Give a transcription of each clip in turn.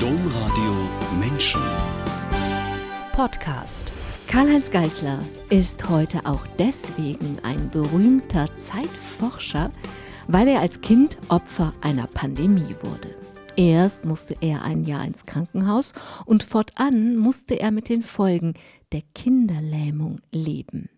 Domradio Menschen. Podcast. Karl-Heinz Geißler ist heute auch deswegen ein berühmter Zeitforscher, weil er als Kind Opfer einer Pandemie wurde. Erst musste er ein Jahr ins Krankenhaus und fortan musste er mit den Folgen der Kinderlähmung leben.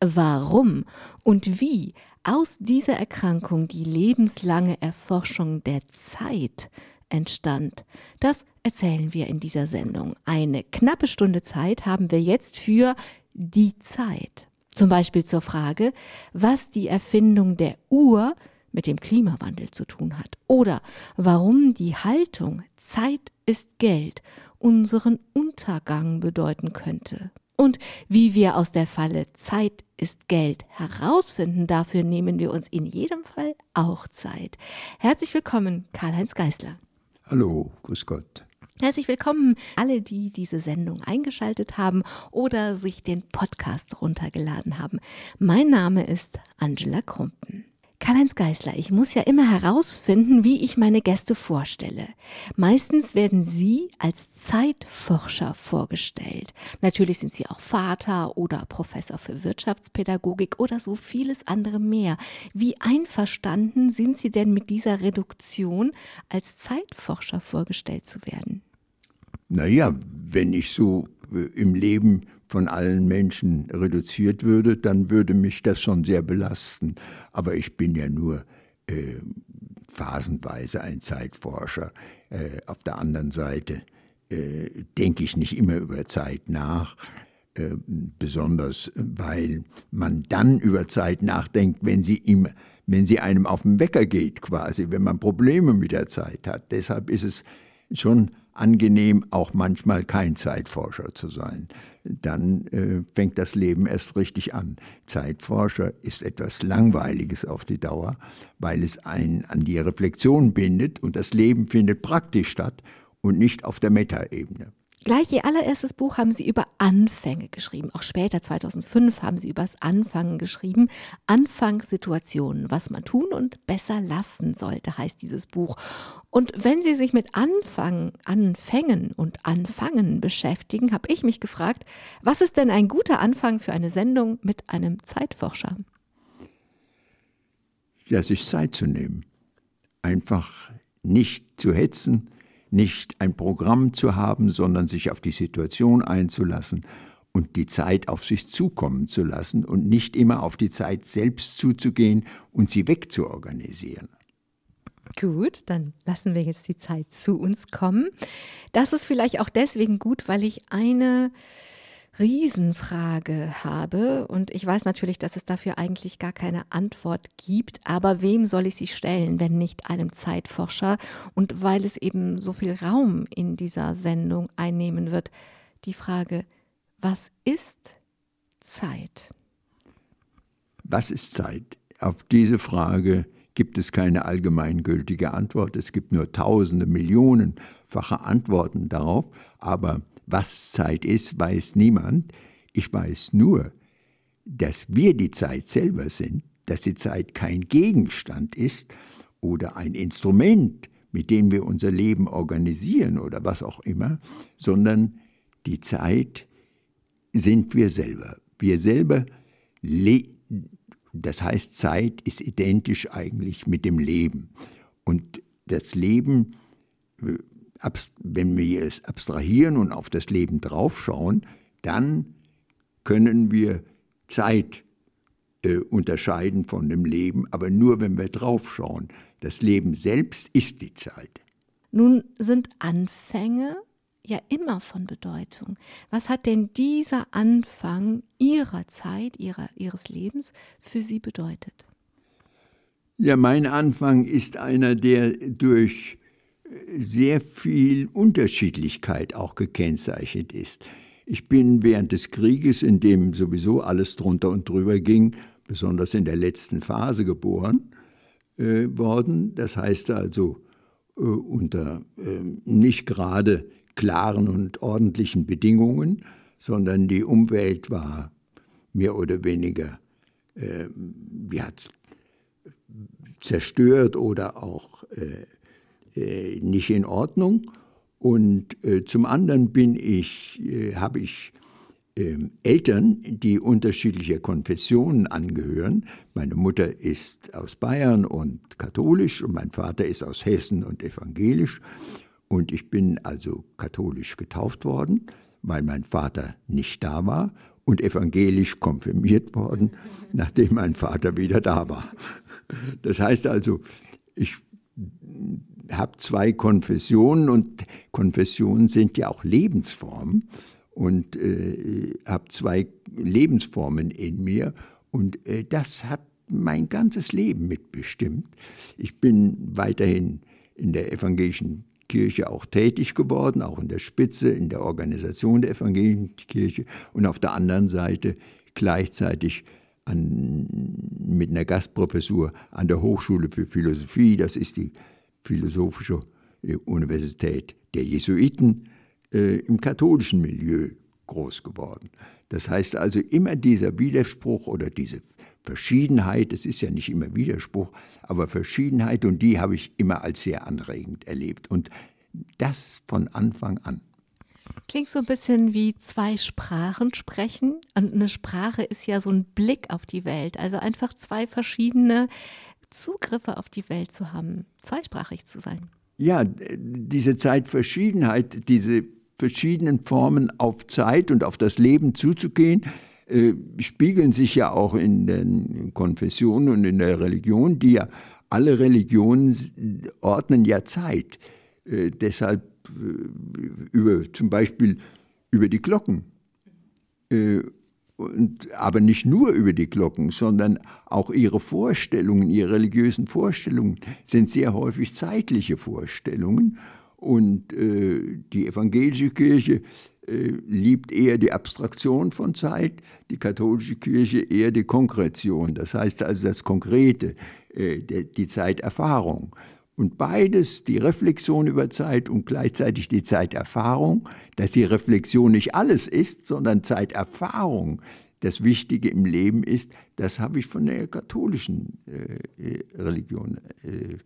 Warum und wie aus dieser Erkrankung die lebenslange Erforschung der Zeit entstand, das erzählen wir in dieser Sendung. Eine knappe Stunde Zeit haben wir jetzt für die Zeit. Zum Beispiel zur Frage, was die Erfindung der Uhr mit dem Klimawandel zu tun hat oder warum die Haltung Zeit ist Geld unseren Untergang bedeuten könnte. Und wie wir aus der Falle Zeit ist Geld herausfinden, dafür nehmen wir uns in jedem Fall auch Zeit. Herzlich willkommen, Karl-Heinz Geißler. Hallo, grüß Gott. Herzlich willkommen alle, die diese Sendung eingeschaltet haben oder sich den Podcast runtergeladen haben. Mein Name ist Angela Krumpen. Karl-Heinz Geißler, ich muss ja immer herausfinden, wie ich meine Gäste vorstelle. Meistens werden Sie als Zeitforscher vorgestellt. Natürlich sind Sie auch Vater oder Professor für Wirtschaftspädagogik oder so vieles andere mehr. Wie einverstanden sind Sie denn mit dieser Reduktion, als Zeitforscher vorgestellt zu werden? Naja, wenn ich so äh, im Leben von allen Menschen reduziert würde, dann würde mich das schon sehr belasten. Aber ich bin ja nur äh, phasenweise ein Zeitforscher. Äh, auf der anderen Seite äh, denke ich nicht immer über Zeit nach, äh, besonders weil man dann über Zeit nachdenkt, wenn sie ihm wenn sie einem auf den Wecker geht, quasi, wenn man Probleme mit der Zeit hat. Deshalb ist es schon angenehm, auch manchmal kein Zeitforscher zu sein. Dann äh, fängt das Leben erst richtig an. Zeitforscher ist etwas Langweiliges auf die Dauer, weil es einen an die Reflexion bindet und das Leben findet praktisch statt und nicht auf der Metaebene. Gleich Ihr allererstes Buch haben Sie über Anfänge geschrieben. Auch später, 2005, haben Sie über das Anfangen geschrieben. Anfangssituationen, was man tun und besser lassen sollte, heißt dieses Buch. Und wenn Sie sich mit Anfang, Anfängen und Anfangen beschäftigen, habe ich mich gefragt, was ist denn ein guter Anfang für eine Sendung mit einem Zeitforscher? Ja, sich Zeit zu nehmen. Einfach nicht zu hetzen, nicht ein Programm zu haben, sondern sich auf die Situation einzulassen und die Zeit auf sich zukommen zu lassen und nicht immer auf die Zeit selbst zuzugehen und sie wegzuorganisieren. Gut, dann lassen wir jetzt die Zeit zu uns kommen. Das ist vielleicht auch deswegen gut, weil ich eine Riesenfrage habe und ich weiß natürlich, dass es dafür eigentlich gar keine Antwort gibt, aber wem soll ich sie stellen, wenn nicht einem Zeitforscher und weil es eben so viel Raum in dieser Sendung einnehmen wird, die Frage, was ist Zeit? Was ist Zeit? Auf diese Frage gibt es keine allgemeingültige Antwort. Es gibt nur tausende, millionenfache Antworten darauf, aber was Zeit ist, weiß niemand. Ich weiß nur, dass wir die Zeit selber sind, dass die Zeit kein Gegenstand ist oder ein Instrument, mit dem wir unser Leben organisieren oder was auch immer, sondern die Zeit sind wir selber. Wir selber, das heißt, Zeit ist identisch eigentlich mit dem Leben. Und das Leben wenn wir es abstrahieren und auf das Leben draufschauen, dann können wir Zeit äh, unterscheiden von dem Leben, aber nur wenn wir draufschauen. Das Leben selbst ist die Zeit. Nun sind Anfänge ja immer von Bedeutung. Was hat denn dieser Anfang Ihrer Zeit, ihrer, Ihres Lebens für Sie bedeutet? Ja, mein Anfang ist einer, der durch sehr viel Unterschiedlichkeit auch gekennzeichnet ist. Ich bin während des Krieges, in dem sowieso alles drunter und drüber ging, besonders in der letzten Phase geboren äh, worden. Das heißt also äh, unter äh, nicht gerade klaren und ordentlichen Bedingungen, sondern die Umwelt war mehr oder weniger äh, ja, zerstört oder auch äh, äh, nicht in Ordnung. Und äh, zum anderen bin ich, äh, habe ich ähm, Eltern, die unterschiedlicher Konfessionen angehören. Meine Mutter ist aus Bayern und katholisch und mein Vater ist aus Hessen und evangelisch. Und ich bin also katholisch getauft worden, weil mein Vater nicht da war und evangelisch konfirmiert worden, nachdem mein Vater wieder da war. Das heißt also, ich habe zwei Konfessionen und Konfessionen sind ja auch Lebensformen und äh, habe zwei Lebensformen in mir und äh, das hat mein ganzes Leben mitbestimmt. Ich bin weiterhin in der evangelischen Kirche auch tätig geworden, auch in der Spitze, in der Organisation der evangelischen Kirche und auf der anderen Seite gleichzeitig an, mit einer Gastprofessur an der Hochschule für Philosophie, das ist die Philosophische äh, Universität der Jesuiten, äh, im katholischen Milieu groß geworden. Das heißt also immer dieser Widerspruch oder diese Verschiedenheit, es ist ja nicht immer Widerspruch, aber Verschiedenheit und die habe ich immer als sehr anregend erlebt und das von Anfang an. Klingt so ein bisschen wie zwei Sprachen sprechen. Und eine Sprache ist ja so ein Blick auf die Welt. Also einfach zwei verschiedene Zugriffe auf die Welt zu haben, zweisprachig zu sein. Ja, diese Zeitverschiedenheit, diese verschiedenen Formen auf Zeit und auf das Leben zuzugehen, äh, spiegeln sich ja auch in den Konfessionen und in der Religion, die ja alle Religionen ordnen ja Zeit. Äh, deshalb äh, über zum Beispiel über die Glocken. Und, aber nicht nur über die Glocken, sondern auch ihre Vorstellungen, ihre religiösen Vorstellungen sind sehr häufig zeitliche Vorstellungen. Und äh, die evangelische Kirche äh, liebt eher die Abstraktion von Zeit, die katholische Kirche eher die Konkretion, das heißt also das Konkrete, äh, die Zeiterfahrung. Und beides, die Reflexion über Zeit und gleichzeitig die Zeiterfahrung, dass die Reflexion nicht alles ist, sondern Zeiterfahrung das Wichtige im Leben ist, das habe ich von der katholischen äh, Religion äh,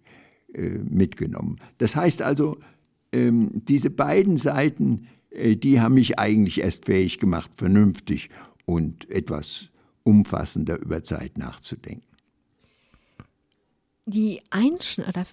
äh, mitgenommen. Das heißt also, ähm, diese beiden Seiten, äh, die haben mich eigentlich erst fähig gemacht, vernünftig und etwas umfassender über Zeit nachzudenken. Die Einschn oder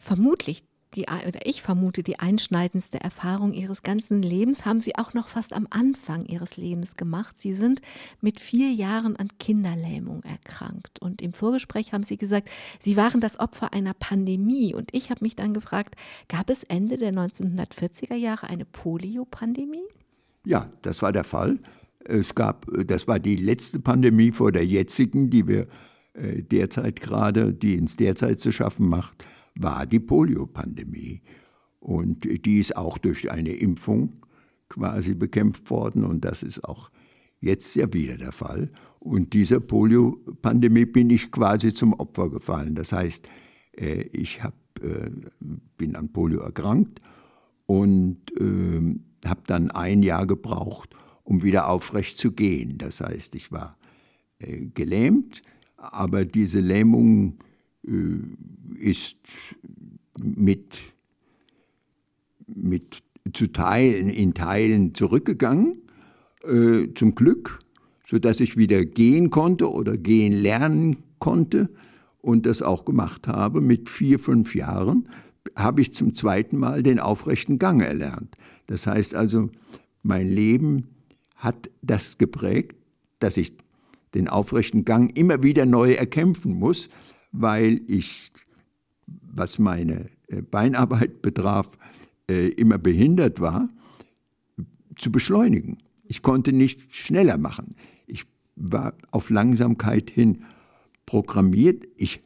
vermutlich die, oder ich vermute, die einschneidendste Erfahrung Ihres ganzen Lebens haben Sie auch noch fast am Anfang Ihres Lebens gemacht. Sie sind mit vier Jahren an Kinderlähmung erkrankt. Und im Vorgespräch haben Sie gesagt, Sie waren das Opfer einer Pandemie. Und ich habe mich dann gefragt, gab es Ende der 1940er Jahre eine Polio-Pandemie? Ja, das war der Fall. Es gab, das war die letzte Pandemie vor der jetzigen, die wir derzeit gerade, die uns derzeit zu schaffen macht war die Poliopandemie. Und die ist auch durch eine Impfung quasi bekämpft worden und das ist auch jetzt ja wieder der Fall. Und dieser Poliopandemie bin ich quasi zum Opfer gefallen. Das heißt, äh, ich hab, äh, bin an Polio erkrankt und ähm, habe dann ein Jahr gebraucht, um wieder aufrecht zu gehen. Das heißt, ich war äh, gelähmt, aber diese Lähmung äh, ist mit, mit zu Teilen, in Teilen zurückgegangen, äh, zum Glück, sodass ich wieder gehen konnte oder gehen lernen konnte und das auch gemacht habe. Mit vier, fünf Jahren habe ich zum zweiten Mal den aufrechten Gang erlernt. Das heißt also, mein Leben hat das geprägt, dass ich den aufrechten Gang immer wieder neu erkämpfen muss, weil ich, was meine äh, Beinarbeit betraf, äh, immer behindert war, zu beschleunigen. Ich konnte nicht schneller machen. Ich war auf Langsamkeit hin programmiert. Ich,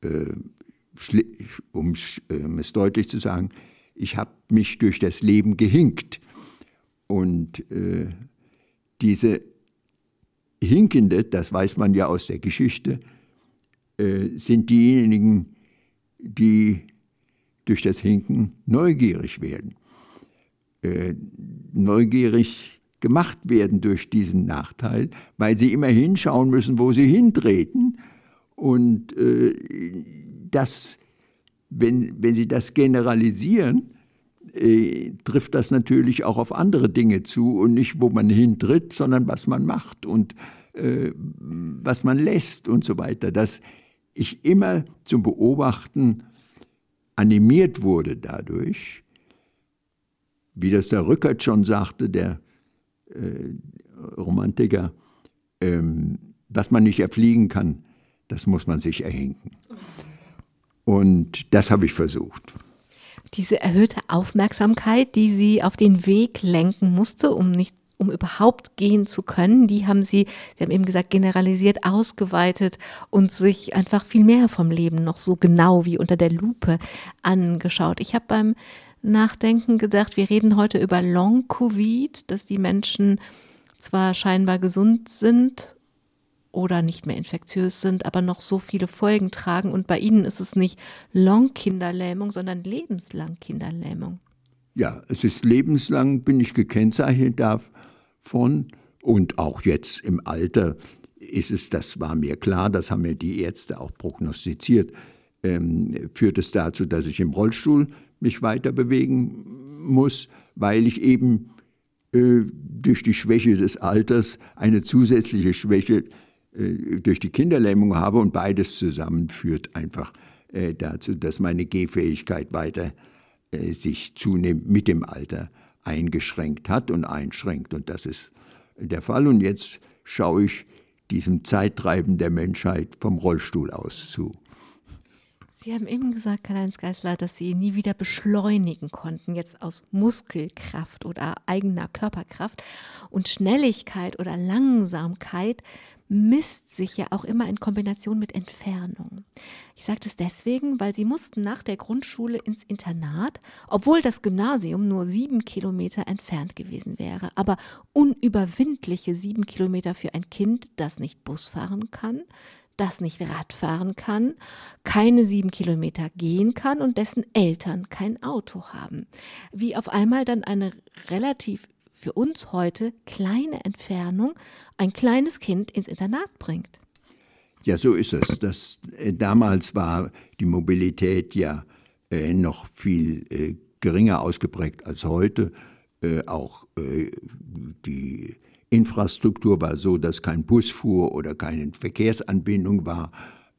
äh, um es deutlich zu sagen, ich habe mich durch das Leben gehinkt. Und äh, diese Hinkende, das weiß man ja aus der Geschichte, äh, sind diejenigen, die durch das Hinken neugierig werden, äh, neugierig gemacht werden durch diesen Nachteil, weil sie immer hinschauen müssen, wo sie hintreten. Und äh, das, wenn, wenn sie das generalisieren, äh, trifft das natürlich auch auf andere Dinge zu und nicht, wo man hintritt, sondern was man macht und äh, was man lässt und so weiter. Dass ich immer zum Beobachten animiert wurde dadurch, wie das der Rückert schon sagte, der äh, Romantiker, ähm, was man nicht erfliegen kann, das muss man sich erhinken. Und das habe ich versucht. Diese erhöhte Aufmerksamkeit, die Sie auf den Weg lenken musste, um nicht um überhaupt gehen zu können, die haben Sie, Sie haben eben gesagt, generalisiert, ausgeweitet und sich einfach viel mehr vom Leben noch so genau wie unter der Lupe angeschaut. Ich habe beim Nachdenken gedacht, wir reden heute über Long-Covid, dass die Menschen zwar scheinbar gesund sind oder nicht mehr infektiös sind, aber noch so viele Folgen tragen. Und bei ihnen ist es nicht Long-Kinderlähmung, sondern lebenslang Kinderlähmung. Ja, es ist lebenslang, bin ich gekennzeichnet davon. Und auch jetzt im Alter ist es, das war mir klar, das haben mir die Ärzte auch prognostiziert, ähm, führt es dazu, dass ich im Rollstuhl mich weiter bewegen muss, weil ich eben äh, durch die Schwäche des Alters eine zusätzliche Schwäche durch die Kinderlähmung habe und beides zusammen führt einfach äh, dazu, dass meine Gehfähigkeit weiter äh, sich zunehmend mit dem Alter eingeschränkt hat und einschränkt. Und das ist der Fall. Und jetzt schaue ich diesem Zeittreiben der Menschheit vom Rollstuhl aus zu. Sie haben eben gesagt, Karl-Heinz Geißler, dass Sie nie wieder beschleunigen konnten, jetzt aus Muskelkraft oder eigener Körperkraft. Und Schnelligkeit oder Langsamkeit misst sich ja auch immer in Kombination mit Entfernung. Ich sage das deswegen, weil sie mussten nach der Grundschule ins Internat, obwohl das Gymnasium nur sieben Kilometer entfernt gewesen wäre. Aber unüberwindliche sieben Kilometer für ein Kind, das nicht Bus fahren kann, das nicht Rad fahren kann, keine sieben Kilometer gehen kann und dessen Eltern kein Auto haben. Wie auf einmal dann eine relativ für uns heute kleine Entfernung ein kleines Kind ins Internat bringt. Ja, so ist es. Das, äh, damals war die Mobilität ja äh, noch viel äh, geringer ausgeprägt als heute. Äh, auch äh, die Infrastruktur war so, dass kein Bus fuhr oder keine Verkehrsanbindung war,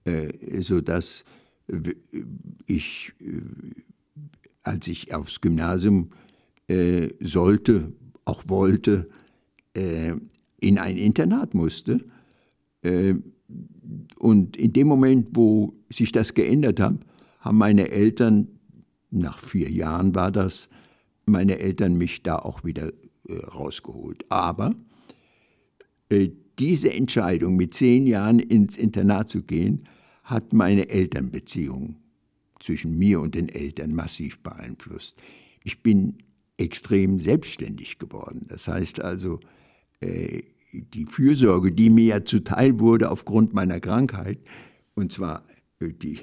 äh, sodass ich, als ich aufs Gymnasium sollte, auch wollte, äh, in ein Internat musste. Äh, und in dem Moment, wo sich das geändert hat, haben meine Eltern, nach vier Jahren war das, meine Eltern mich da auch wieder äh, rausgeholt. Aber äh, diese Entscheidung, mit zehn Jahren ins Internat zu gehen, hat meine Elternbeziehung zwischen mir und den Eltern massiv beeinflusst. Ich bin extrem selbstständig geworden. Das heißt also, äh, die Fürsorge, die mir ja zuteil wurde aufgrund meiner Krankheit, und zwar äh, die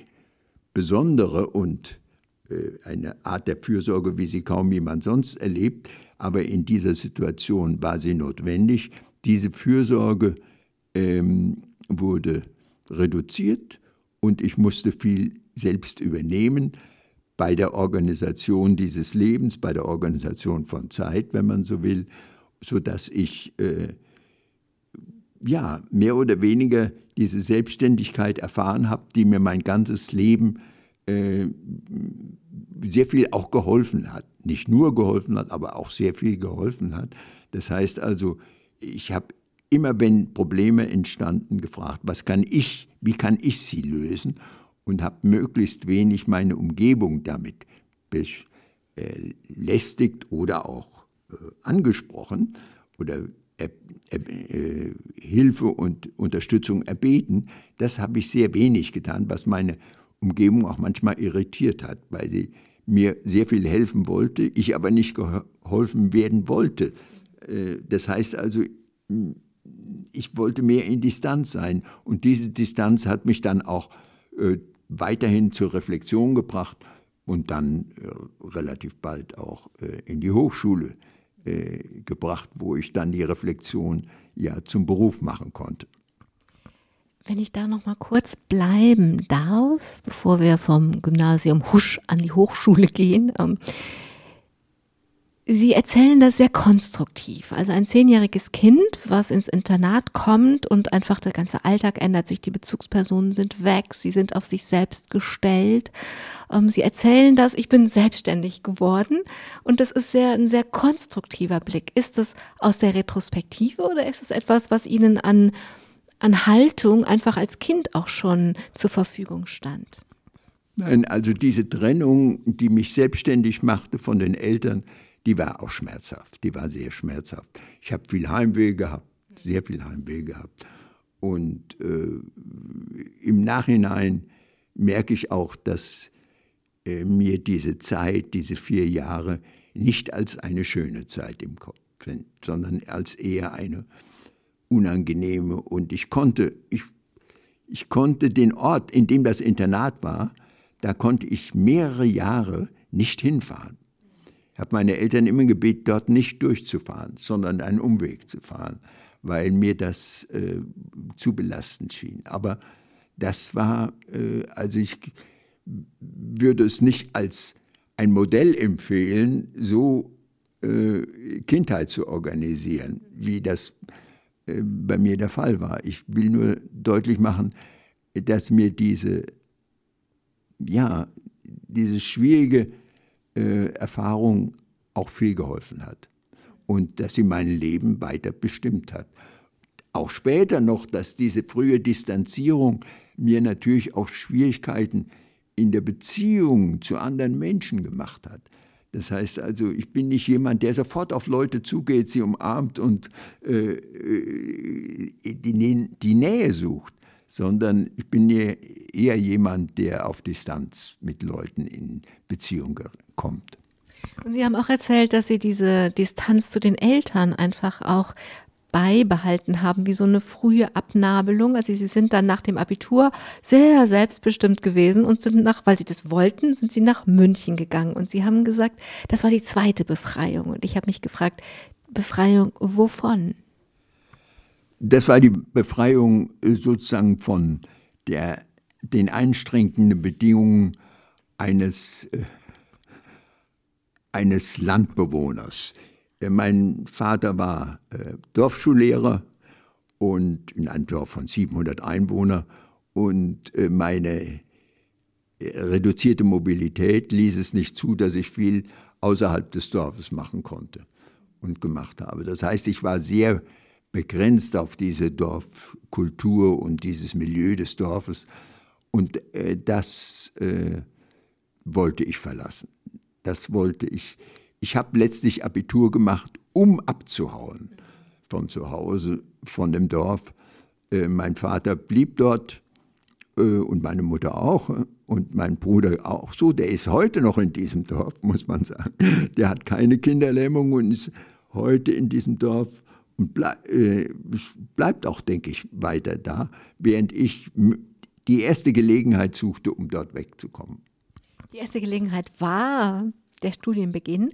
besondere und äh, eine Art der Fürsorge, wie sie kaum jemand sonst erlebt, aber in dieser Situation war sie notwendig. Diese Fürsorge ähm, wurde reduziert und ich musste viel selbst übernehmen bei der Organisation dieses Lebens, bei der Organisation von Zeit, wenn man so will, sodass ich äh, ja mehr oder weniger diese Selbstständigkeit erfahren habe, die mir mein ganzes Leben äh, sehr viel auch geholfen hat. Nicht nur geholfen hat, aber auch sehr viel geholfen hat. Das heißt also, ich habe immer, wenn Probleme entstanden, gefragt, was kann ich, wie kann ich sie lösen? Und habe möglichst wenig meine Umgebung damit belästigt oder auch äh, angesprochen oder äh, äh, Hilfe und Unterstützung erbeten. Das habe ich sehr wenig getan, was meine Umgebung auch manchmal irritiert hat, weil sie mir sehr viel helfen wollte, ich aber nicht geholfen werden wollte. Äh, das heißt also, ich wollte mehr in Distanz sein und diese Distanz hat mich dann auch äh, weiterhin zur Reflexion gebracht und dann äh, relativ bald auch äh, in die Hochschule äh, gebracht, wo ich dann die Reflexion ja zum Beruf machen konnte. Wenn ich da noch mal kurz bleiben darf, bevor wir vom Gymnasium Husch an die Hochschule gehen. Ähm, Sie erzählen das sehr konstruktiv. Also ein zehnjähriges Kind, was ins Internat kommt und einfach der ganze Alltag ändert sich, die Bezugspersonen sind weg, sie sind auf sich selbst gestellt. Ähm, sie erzählen das, ich bin selbstständig geworden und das ist sehr, ein sehr konstruktiver Blick. Ist das aus der Retrospektive oder ist es etwas, was Ihnen an, an Haltung einfach als Kind auch schon zur Verfügung stand? Nein, also diese Trennung, die mich selbstständig machte von den Eltern, die war auch schmerzhaft. Die war sehr schmerzhaft. Ich habe viel Heimweh gehabt, sehr viel Heimweh gehabt. Und äh, im Nachhinein merke ich auch, dass äh, mir diese Zeit, diese vier Jahre, nicht als eine schöne Zeit im Kopf sind, sondern als eher eine unangenehme. Und ich konnte, ich, ich konnte den Ort, in dem das Internat war, da konnte ich mehrere Jahre nicht hinfahren. Ich habe meine Eltern immer gebeten, dort nicht durchzufahren, sondern einen Umweg zu fahren, weil mir das äh, zu belastend schien. Aber das war, äh, also ich würde es nicht als ein Modell empfehlen, so äh, Kindheit zu organisieren, wie das äh, bei mir der Fall war. Ich will nur deutlich machen, dass mir diese ja, diese schwierige äh, Erfahrung auch viel geholfen hat und dass sie mein Leben weiter bestimmt hat. Auch später noch, dass diese frühe Distanzierung mir natürlich auch Schwierigkeiten in der Beziehung zu anderen Menschen gemacht hat. Das heißt also, ich bin nicht jemand, der sofort auf Leute zugeht, sie umarmt und äh, äh die, Nähe sucht sondern ich bin eher jemand, der auf Distanz mit Leuten in Beziehung kommt. Und Sie haben auch erzählt, dass Sie diese Distanz zu den Eltern einfach auch beibehalten haben, wie so eine frühe Abnabelung. Also Sie sind dann nach dem Abitur sehr selbstbestimmt gewesen und sind nach, weil Sie das wollten, sind Sie nach München gegangen. Und Sie haben gesagt, das war die zweite Befreiung. Und ich habe mich gefragt, Befreiung wovon? Das war die Befreiung äh, sozusagen von der, den einschränkenden Bedingungen eines, äh, eines Landbewohners. Äh, mein Vater war Dorfschullehrer und in einem Dorf von 700 Einwohnern und meine reduzierte Mobilität ließ es nicht zu, dass ich viel außerhalb des Dorfes machen konnte und gemacht habe. Das heißt, ich war sehr begrenzt auf diese Dorfkultur und dieses Milieu des Dorfes. Und äh, das äh, wollte ich verlassen. Das wollte ich. Ich habe letztlich Abitur gemacht, um abzuhauen von zu Hause, von dem Dorf. Äh, mein Vater blieb dort äh, und meine Mutter auch und mein Bruder auch so. Der ist heute noch in diesem Dorf, muss man sagen. Der hat keine Kinderlähmung und ist heute in diesem Dorf und bleib, äh, bleibt auch, denke ich, weiter da, während ich die erste Gelegenheit suchte, um dort wegzukommen. Die erste Gelegenheit war der Studienbeginn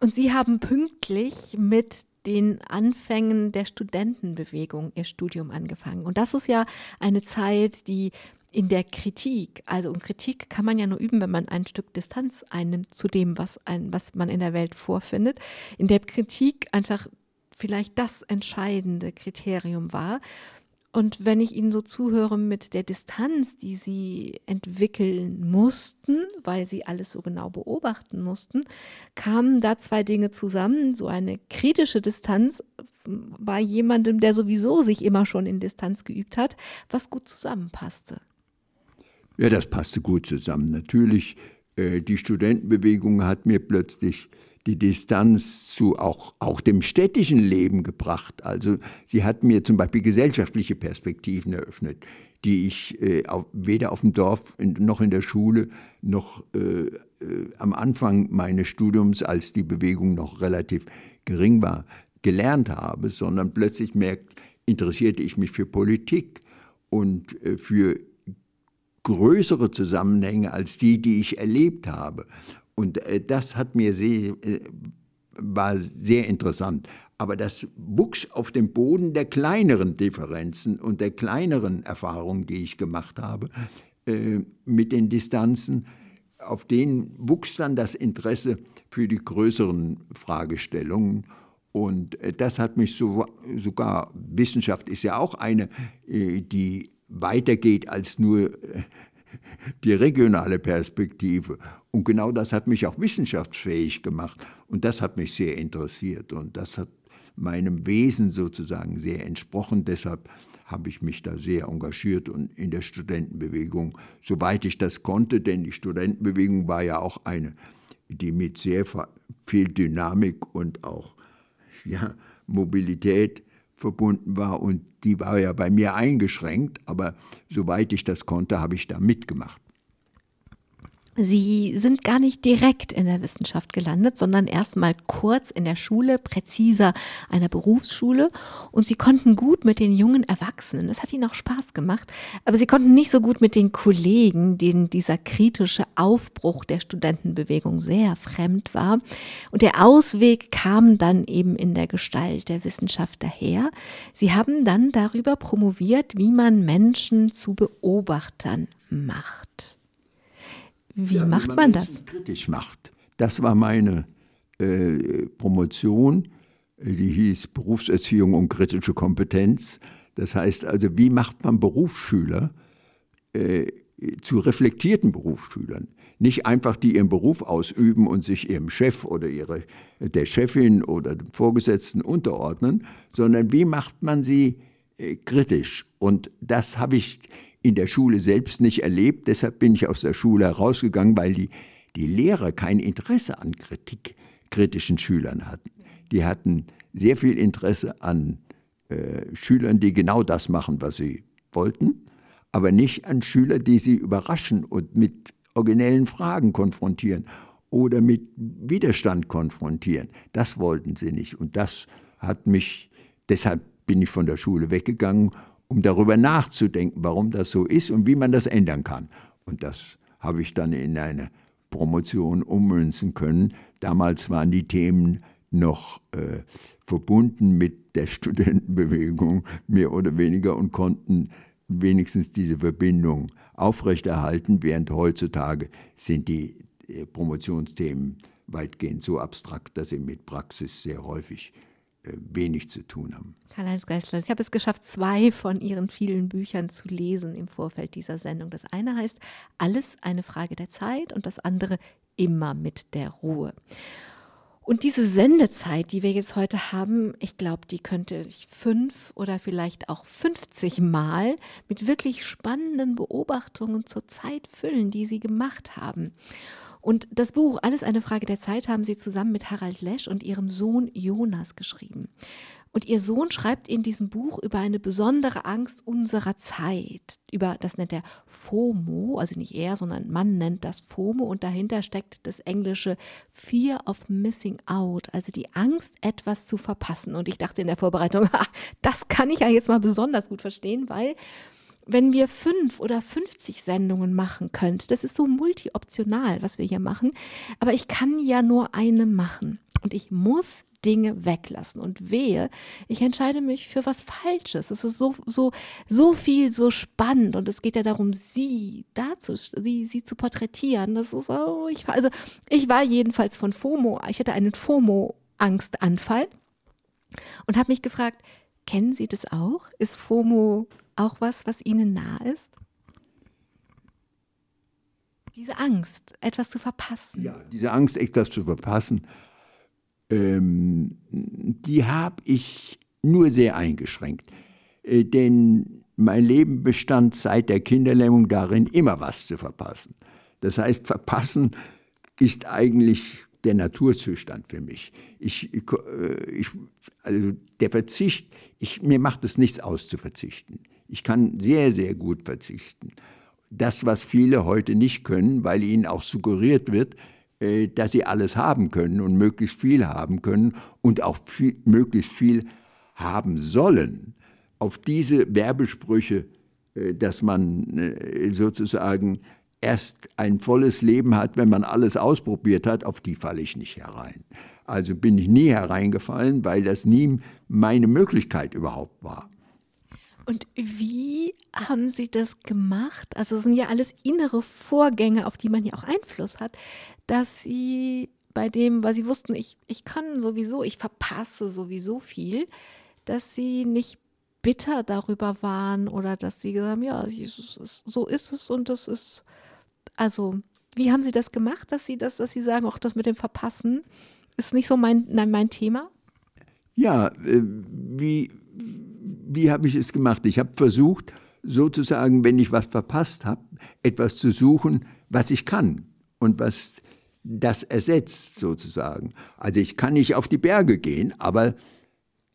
und Sie haben pünktlich mit den Anfängen der Studentenbewegung Ihr Studium angefangen. Und das ist ja eine Zeit, die in der Kritik, also und Kritik kann man ja nur üben, wenn man ein Stück Distanz einnimmt zu dem, was, ein, was man in der Welt vorfindet. In der Kritik einfach vielleicht das entscheidende Kriterium war. Und wenn ich Ihnen so zuhöre mit der Distanz, die Sie entwickeln mussten, weil Sie alles so genau beobachten mussten, kamen da zwei Dinge zusammen. So eine kritische Distanz bei jemandem, der sowieso sich immer schon in Distanz geübt hat, was gut zusammenpasste. Ja, das passte gut zusammen. Natürlich, äh, die Studentenbewegung hat mir plötzlich die Distanz zu auch, auch dem städtischen Leben gebracht. Also sie hat mir zum Beispiel gesellschaftliche Perspektiven eröffnet, die ich äh, auf, weder auf dem Dorf noch in der Schule noch äh, äh, am Anfang meines Studiums, als die Bewegung noch relativ gering war, gelernt habe, sondern plötzlich merkt, interessierte ich mich für Politik und äh, für größere Zusammenhänge als die, die ich erlebt habe. Und äh, das hat mir sehr, äh, war sehr interessant. Aber das wuchs auf dem Boden der kleineren Differenzen und der kleineren Erfahrungen, die ich gemacht habe, äh, mit den Distanzen auf den wuchs dann das Interesse für die größeren Fragestellungen. Und äh, das hat mich so, sogar, Wissenschaft ist ja auch eine, äh, die weitergeht als nur äh, die regionale Perspektive. Und genau das hat mich auch wissenschaftsfähig gemacht. Und das hat mich sehr interessiert. Und das hat meinem Wesen sozusagen sehr entsprochen. Deshalb habe ich mich da sehr engagiert und in der Studentenbewegung, soweit ich das konnte, denn die Studentenbewegung war ja auch eine, die mit sehr viel Dynamik und auch ja, Mobilität verbunden war und die war ja bei mir eingeschränkt, aber soweit ich das konnte, habe ich da mitgemacht. Sie sind gar nicht direkt in der Wissenschaft gelandet, sondern erst mal kurz in der Schule, präziser einer Berufsschule. Und Sie konnten gut mit den jungen Erwachsenen. Das hat Ihnen auch Spaß gemacht. Aber Sie konnten nicht so gut mit den Kollegen, denen dieser kritische Aufbruch der Studentenbewegung sehr fremd war. Und der Ausweg kam dann eben in der Gestalt der Wissenschaft daher. Sie haben dann darüber promoviert, wie man Menschen zu Beobachtern macht. Wie ja, macht man, man das? Kritisch macht. Das war meine äh, Promotion, die hieß Berufserziehung und kritische Kompetenz. Das heißt also, wie macht man Berufsschüler äh, zu reflektierten Berufsschülern? Nicht einfach, die ihren Beruf ausüben und sich ihrem Chef oder ihre, der Chefin oder dem Vorgesetzten unterordnen, sondern wie macht man sie äh, kritisch? Und das habe ich in der Schule selbst nicht erlebt. Deshalb bin ich aus der Schule herausgegangen, weil die, die Lehrer kein Interesse an Kritik, kritischen Schülern hatten. Die hatten sehr viel Interesse an äh, Schülern, die genau das machen, was sie wollten, aber nicht an Schüler, die sie überraschen und mit originellen Fragen konfrontieren oder mit Widerstand konfrontieren. Das wollten sie nicht. Und das hat mich, deshalb bin ich von der Schule weggegangen um darüber nachzudenken, warum das so ist und wie man das ändern kann. Und das habe ich dann in eine Promotion ummünzen können. Damals waren die Themen noch äh, verbunden mit der Studentenbewegung, mehr oder weniger, und konnten wenigstens diese Verbindung aufrechterhalten, während heutzutage sind die äh, Promotionsthemen weitgehend so abstrakt, dass sie mit Praxis sehr häufig äh, wenig zu tun haben. Karl-Heinz Geisler, ich habe es geschafft, zwei von Ihren vielen Büchern zu lesen im Vorfeld dieser Sendung. Das eine heißt Alles eine Frage der Zeit und das andere Immer mit der Ruhe. Und diese Sendezeit, die wir jetzt heute haben, ich glaube, die könnte ich fünf oder vielleicht auch 50 Mal mit wirklich spannenden Beobachtungen zur Zeit füllen, die Sie gemacht haben. Und das Buch Alles eine Frage der Zeit haben Sie zusammen mit Harald Lesch und Ihrem Sohn Jonas geschrieben. Und ihr Sohn schreibt in diesem Buch über eine besondere Angst unserer Zeit. Über, das nennt er FOMO, also nicht er, sondern man nennt das FOMO und dahinter steckt das englische Fear of Missing Out, also die Angst, etwas zu verpassen. Und ich dachte in der Vorbereitung, das kann ich ja jetzt mal besonders gut verstehen, weil wenn wir fünf oder 50 Sendungen machen könnt, das ist so multioptional, was wir hier machen, aber ich kann ja nur eine machen und ich muss Dinge weglassen und wehe, ich entscheide mich für was Falsches. Es ist so, so, so viel, so spannend und es geht ja darum, sie dazu, sie, sie zu porträtieren. Das ist so, ich, also ich war jedenfalls von FOMO, ich hatte einen FOMO-Angstanfall und habe mich gefragt, kennen Sie das auch? Ist FOMO auch was, was Ihnen nah ist? Diese Angst, etwas zu verpassen. Ja, diese Angst, etwas zu verpassen, ähm, die habe ich nur sehr eingeschränkt. Äh, denn mein Leben bestand seit der Kinderlähmung darin, immer was zu verpassen. Das heißt, verpassen ist eigentlich der Naturzustand für mich. Ich, äh, ich, also der Verzicht, ich, mir macht es nichts aus zu verzichten. Ich kann sehr, sehr gut verzichten. Das, was viele heute nicht können, weil ihnen auch suggeriert wird, äh, dass sie alles haben können und möglichst viel haben können und auch viel, möglichst viel haben sollen. Auf diese Werbesprüche, äh, dass man äh, sozusagen erst ein volles Leben hat, wenn man alles ausprobiert hat, auf die falle ich nicht herein. Also bin ich nie hereingefallen, weil das nie meine Möglichkeit überhaupt war. Und wie haben Sie das gemacht? Also es sind ja alles innere Vorgänge, auf die man ja auch Einfluss hat, dass Sie bei dem, weil Sie wussten, ich, ich kann sowieso, ich verpasse sowieso viel, dass Sie nicht bitter darüber waren oder dass Sie gesagt haben, ja, so ist es und das ist, also wie haben Sie das gemacht, dass Sie das, dass Sie sagen, auch das mit dem Verpassen ist nicht so mein, nein, mein Thema? Ja, äh, wie, wie habe ich es gemacht? Ich habe versucht, sozusagen, wenn ich was verpasst habe, etwas zu suchen, was ich kann und was das ersetzt sozusagen. Also ich kann nicht auf die Berge gehen, aber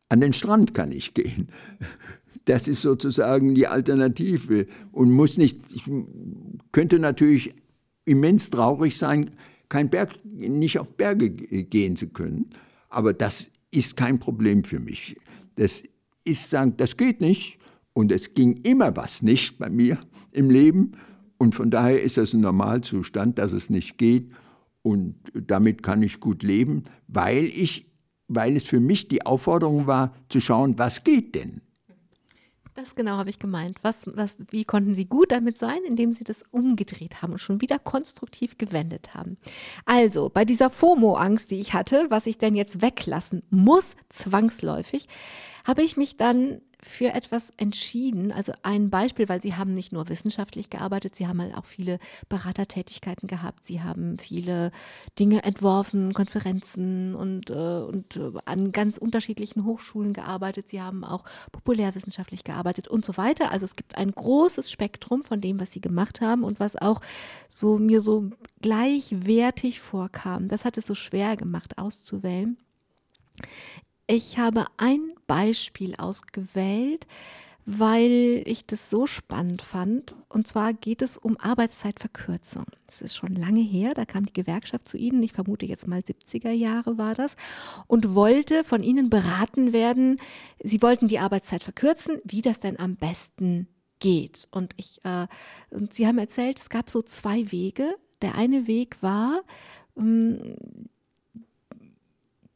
an den Strand kann ich gehen. Das ist sozusagen die Alternative und muss nicht, ich könnte natürlich immens traurig sein, kein Berg, nicht auf Berge gehen zu können, aber das ist kein Problem für mich. Das ist sagen, das geht nicht und es ging immer was nicht bei mir im Leben und von daher ist das ein Normalzustand, dass es nicht geht und damit kann ich gut leben, weil ich weil es für mich die Aufforderung war zu schauen, was geht denn? Das genau habe ich gemeint. Was, was, wie konnten Sie gut damit sein, indem Sie das umgedreht haben und schon wieder konstruktiv gewendet haben? Also, bei dieser FOMO-Angst, die ich hatte, was ich denn jetzt weglassen muss, zwangsläufig, habe ich mich dann für etwas entschieden. Also ein Beispiel, weil Sie haben nicht nur wissenschaftlich gearbeitet, Sie haben halt auch viele Beratertätigkeiten gehabt, Sie haben viele Dinge entworfen, Konferenzen und, äh, und äh, an ganz unterschiedlichen Hochschulen gearbeitet, Sie haben auch populärwissenschaftlich gearbeitet und so weiter. Also es gibt ein großes Spektrum von dem, was Sie gemacht haben und was auch so mir so gleichwertig vorkam. Das hat es so schwer gemacht auszuwählen. Ich habe ein Beispiel ausgewählt, weil ich das so spannend fand. Und zwar geht es um Arbeitszeitverkürzung. Das ist schon lange her, da kam die Gewerkschaft zu Ihnen, ich vermute jetzt mal 70er Jahre war das, und wollte von Ihnen beraten werden, Sie wollten die Arbeitszeit verkürzen, wie das denn am besten geht. Und, ich, äh, und Sie haben erzählt, es gab so zwei Wege. Der eine Weg war, ähm,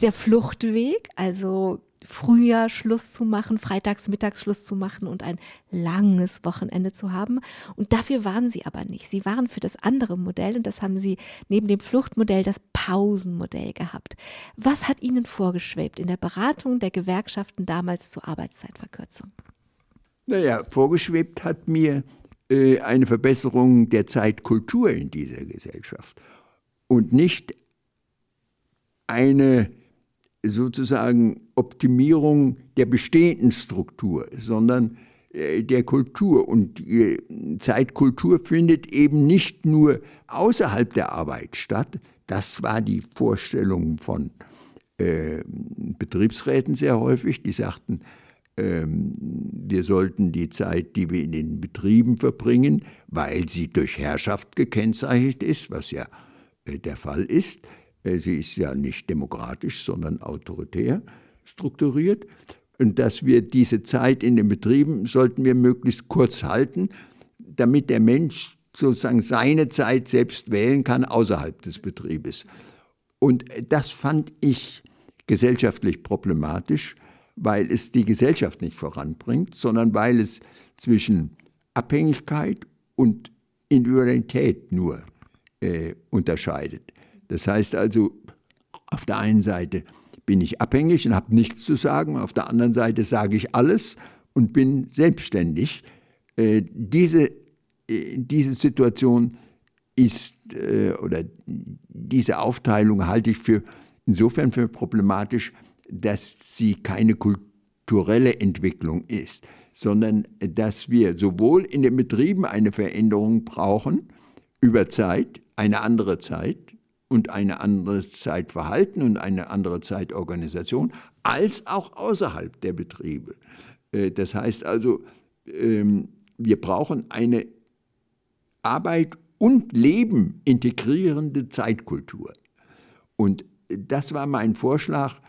der Fluchtweg, also früher Schluss zu machen, freitags mittags Schluss zu machen und ein langes Wochenende zu haben. Und dafür waren sie aber nicht. Sie waren für das andere Modell und das haben sie neben dem Fluchtmodell das Pausenmodell gehabt. Was hat Ihnen vorgeschwebt in der Beratung der Gewerkschaften damals zur Arbeitszeitverkürzung? Naja, vorgeschwebt hat mir äh, eine Verbesserung der Zeitkultur in dieser Gesellschaft und nicht eine sozusagen Optimierung der bestehenden Struktur, sondern äh, der Kultur. Und Zeitkultur findet eben nicht nur außerhalb der Arbeit statt. Das war die Vorstellung von äh, Betriebsräten sehr häufig. Die sagten, äh, wir sollten die Zeit, die wir in den Betrieben verbringen, weil sie durch Herrschaft gekennzeichnet ist, was ja äh, der Fall ist, sie ist ja nicht demokratisch, sondern autoritär strukturiert. Und dass wir diese Zeit in den Betrieben sollten wir möglichst kurz halten, damit der Mensch sozusagen seine Zeit selbst wählen kann außerhalb des Betriebes. Und das fand ich gesellschaftlich problematisch, weil es die Gesellschaft nicht voranbringt, sondern weil es zwischen Abhängigkeit und Individualität nur äh, unterscheidet. Das heißt also, auf der einen Seite bin ich abhängig und habe nichts zu sagen, auf der anderen Seite sage ich alles und bin selbstständig. Äh, diese, äh, diese Situation ist äh, oder diese Aufteilung halte ich für insofern für problematisch, dass sie keine kulturelle Entwicklung ist, sondern dass wir sowohl in den Betrieben eine Veränderung brauchen über Zeit, eine andere Zeit, und eine andere Zeitverhalten und eine andere Zeitorganisation, als auch außerhalb der Betriebe. Äh, das heißt also, ähm, wir brauchen eine Arbeit und Leben integrierende Zeitkultur. Und das war mein Vorschlag,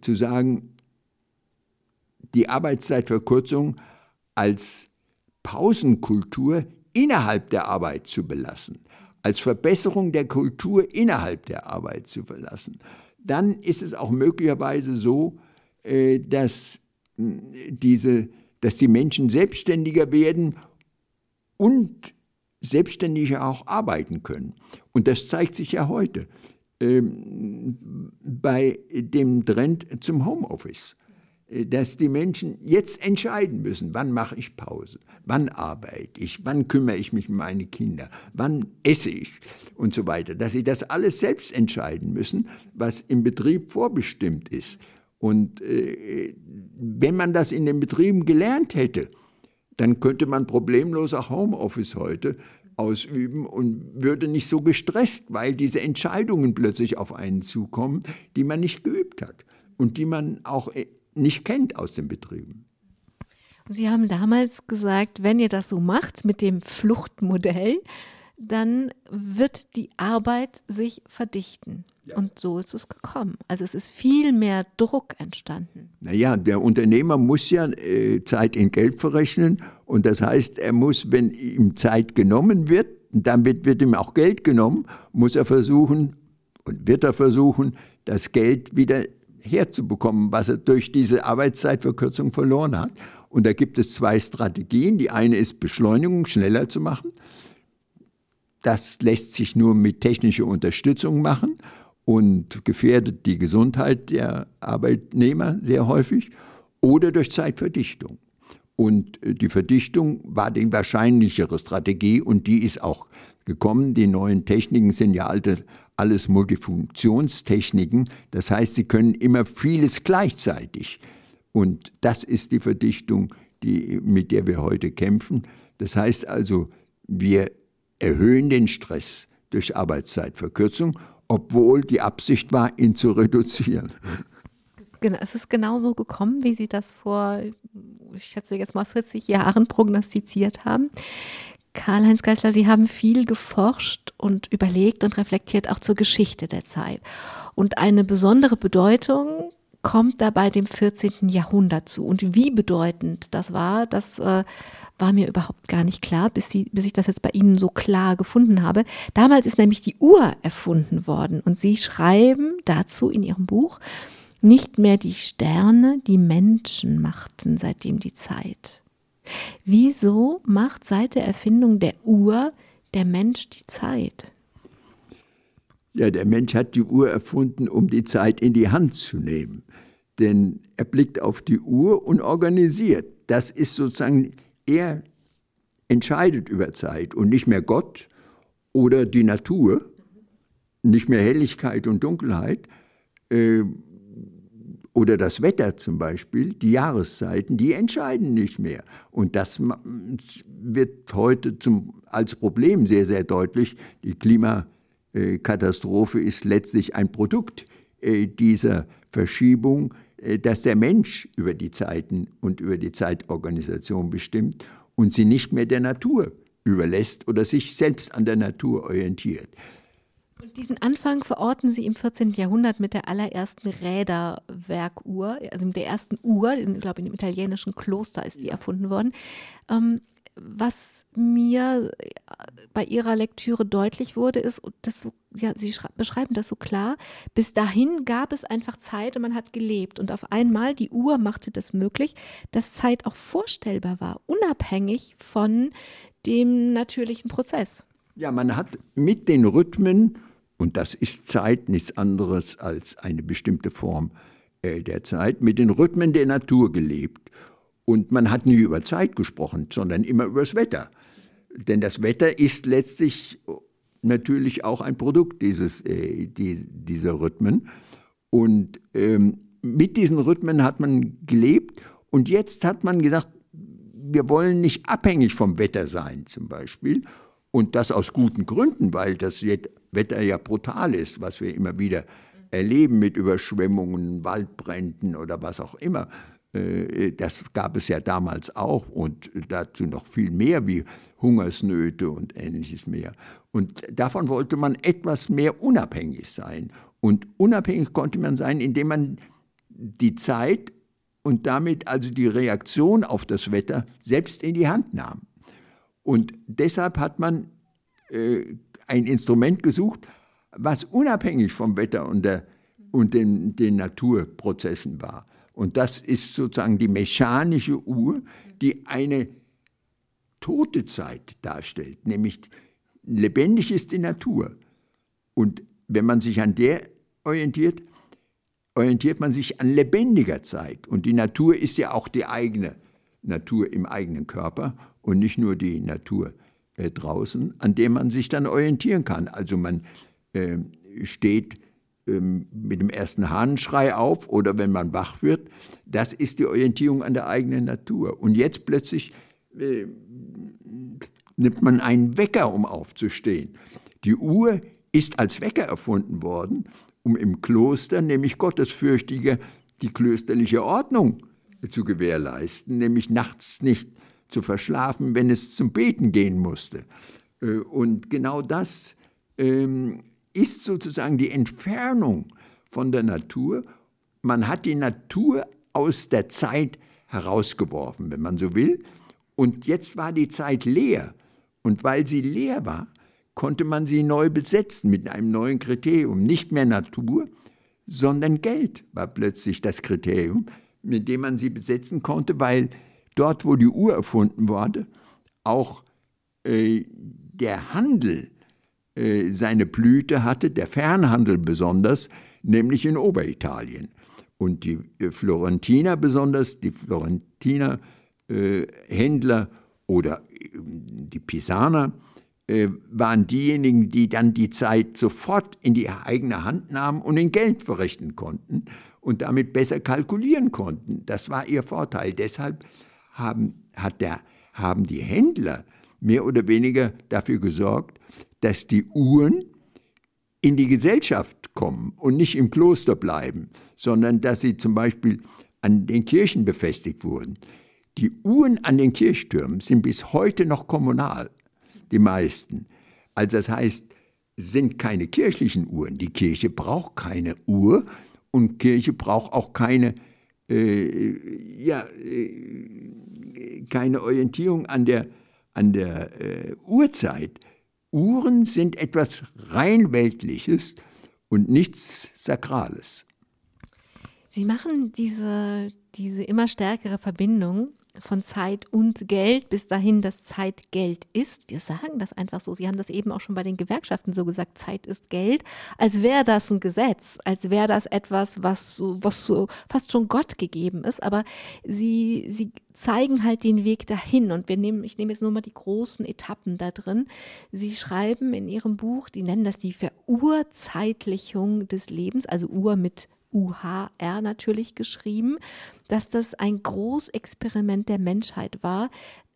zu sagen, die Arbeitszeitverkürzung als Pausenkultur innerhalb der Arbeit zu belassen als Verbesserung der Kultur innerhalb der Arbeit zu verlassen, dann ist es auch möglicherweise so, äh, dass diese dass die Menschen selbstständiger werden und selbstständiger auch arbeiten können. Und das zeigt sich ja heute ähm, bei dem Trend zum Homeoffice, dass die Menschen jetzt entscheiden müssen, wann mache ich Pause, wann arbeite ich, wann kümmere ich mich um meine Kinder, wann esse ich und so weiter, dass sie das alles selbst entscheiden müssen, was im Betrieb vorbestimmt ist. Und äh, wenn man das in den Betrieben gelernt hätte, dann könnte man problemlos auch Homeoffice heute ausüben und würde nicht so gestresst, weil diese Entscheidungen plötzlich auf einen zukommen, die man nicht geübt hat und die man auch äh, nicht kennt aus den Betrieben. Sie haben damals gesagt, wenn ihr das so macht mit dem Fluchtmodell, dann wird die Arbeit sich verdichten. Ja. Und so ist es gekommen. Also es ist viel mehr Druck entstanden. Naja, der Unternehmer muss ja äh, Zeit in Geld verrechnen. Und das heißt, er muss, wenn ihm Zeit genommen wird, damit wird ihm auch Geld genommen, muss er versuchen und wird er versuchen, das Geld wieder herzubekommen, was er durch diese Arbeitszeitverkürzung verloren hat. Und da gibt es zwei Strategien. Die eine ist Beschleunigung, schneller zu machen. Das lässt sich nur mit technischer Unterstützung machen und gefährdet die Gesundheit der Arbeitnehmer sehr häufig oder durch Zeitverdichtung. Und äh, die Verdichtung war die wahrscheinlichere Strategie und die ist auch gekommen. Die neuen Techniken sind ja alte, alles Multifunktionstechniken. Das heißt, sie können immer vieles gleichzeitig. Und das ist die Verdichtung, die, mit der wir heute kämpfen. Das heißt also, wir erhöhen den Stress durch Arbeitszeitverkürzung, obwohl die Absicht war, ihn zu reduzieren. Es ist genau so gekommen, wie Sie das vor, ich schätze jetzt mal 40 Jahren prognostiziert haben. Karl-Heinz Geisler, Sie haben viel geforscht und überlegt und reflektiert auch zur Geschichte der Zeit. Und eine besondere Bedeutung kommt dabei dem 14. Jahrhundert zu. Und wie bedeutend das war, das äh, war mir überhaupt gar nicht klar, bis, sie, bis ich das jetzt bei Ihnen so klar gefunden habe. Damals ist nämlich die Uhr erfunden worden und Sie schreiben dazu in Ihrem Buch, nicht mehr die Sterne, die Menschen machten seitdem die Zeit. Wieso macht seit der Erfindung der Uhr der Mensch die Zeit? Ja, der Mensch hat die Uhr erfunden, um die Zeit in die Hand zu nehmen. Denn er blickt auf die Uhr und organisiert. Das ist sozusagen er entscheidet über Zeit und nicht mehr Gott oder die Natur, nicht mehr Helligkeit und Dunkelheit äh, oder das Wetter zum Beispiel, die Jahreszeiten, die entscheiden nicht mehr. Und das wird heute zum, als Problem sehr, sehr deutlich. Die Klimakatastrophe ist letztlich ein Produkt äh, dieser Verschiebung äh, dass der Mensch über die Zeiten und über die Zeitorganisation bestimmt und sie nicht mehr der Natur überlässt oder sich selbst an der Natur orientiert. Und diesen Anfang verorten Sie im 14. Jahrhundert mit der allerersten Räderwerkuhr, also mit der ersten Uhr, ich glaube, in dem italienischen Kloster ist die erfunden worden. Ähm, was mir äh, bei Ihrer Lektüre deutlich wurde, ist, dass so, ja, Sie beschreiben das so klar, bis dahin gab es einfach Zeit und man hat gelebt. Und auf einmal, die Uhr machte das möglich, dass Zeit auch vorstellbar war, unabhängig von dem natürlichen Prozess. Ja, man hat mit den Rhythmen, und das ist Zeit nichts anderes als eine bestimmte Form äh, der Zeit, mit den Rhythmen der Natur gelebt. Und man hat nie über Zeit gesprochen, sondern immer über das Wetter. Denn das Wetter ist letztlich natürlich auch ein Produkt dieses, äh, die, dieser Rhythmen. Und ähm, mit diesen Rhythmen hat man gelebt. Und jetzt hat man gesagt, wir wollen nicht abhängig vom Wetter sein, zum Beispiel. Und das aus guten Gründen, weil das Wetter ja brutal ist, was wir immer wieder erleben mit Überschwemmungen, Waldbränden oder was auch immer. Äh, das gab es ja damals auch und dazu noch viel mehr wie Hungersnöte und ähnliches mehr. Und davon wollte man etwas mehr unabhängig sein. Und unabhängig konnte man sein, indem man die Zeit und damit also die Reaktion auf das Wetter selbst in die Hand nahm. Und deshalb hat man äh, ein Instrument gesucht, was unabhängig vom Wetter und, der, und den, den Naturprozessen war. Und das ist sozusagen die mechanische Uhr, die eine tote Zeit darstellt, nämlich lebendig ist die Natur. Und wenn man sich an der orientiert, orientiert man sich an lebendiger Zeit. Und die Natur ist ja auch die eigene Natur im eigenen Körper und nicht nur die Natur äh, draußen, an der man sich dann orientieren kann. Also man äh, steht äh, mit dem ersten Hahnenschrei auf oder wenn man wach wird. Das ist die Orientierung an der eigenen Natur. Und jetzt plötzlich äh, nimmt man einen Wecker, um aufzustehen. Die Uhr ist als Wecker erfunden worden, um im Kloster, nämlich Gottesfürchtige, die klösterliche Ordnung zu gewährleisten, nämlich nachts nicht zu verschlafen, wenn es zum Beten gehen musste. Äh, und genau das ähm, ist sozusagen die Entfernung von der Natur. Man hat die Natur aus der Zeit herausgeworfen, wenn man so will. Und jetzt war die Zeit leer. Und weil sie leer war, konnte man sie neu besetzen mit einem neuen Kriterium. Nicht mehr Natur, sondern Geld war plötzlich das Kriterium, mit dem man sie besetzen konnte, weil dort, wo die Uhr erfunden wurde, auch äh, der Handel äh, seine Blüte hatte, der Fernhandel besonders, nämlich in Oberitalien. Und die äh, Florentiner besonders, die Florentiner äh, Händler oder die Pisaner äh, waren diejenigen, die dann die Zeit sofort in die eigene Hand nahmen und in Geld verrechnen konnten und damit besser kalkulieren konnten. Das war ihr Vorteil. Deshalb haben, hat der, haben die Händler mehr oder weniger dafür gesorgt, dass die Uhren in die Gesellschaft kommen und nicht im Kloster bleiben, sondern dass sie zum Beispiel an den Kirchen befestigt wurden. Die Uhren an den Kirchtürmen sind bis heute noch kommunal, die meisten. Also das heißt, sind keine kirchlichen Uhren. Die Kirche braucht keine Uhr und Kirche braucht auch keine, äh, ja, äh, keine Orientierung an der, an der äh, Uhrzeit. Uhren sind etwas rein Weltliches und nichts Sakrales. Sie machen diese, diese immer stärkere Verbindung von Zeit und Geld bis dahin, dass Zeit Geld ist. Wir sagen das einfach so. Sie haben das eben auch schon bei den Gewerkschaften so gesagt, Zeit ist Geld, als wäre das ein Gesetz, als wäre das etwas, was so, was so fast schon Gott gegeben ist. Aber sie, sie zeigen halt den Weg dahin. Und wir nehmen, ich nehme jetzt nur mal die großen Etappen da drin. Sie schreiben in ihrem Buch, die nennen das die Verurzeitlichung des Lebens, also Uhr mit UHR natürlich geschrieben, dass das ein Großexperiment der Menschheit war.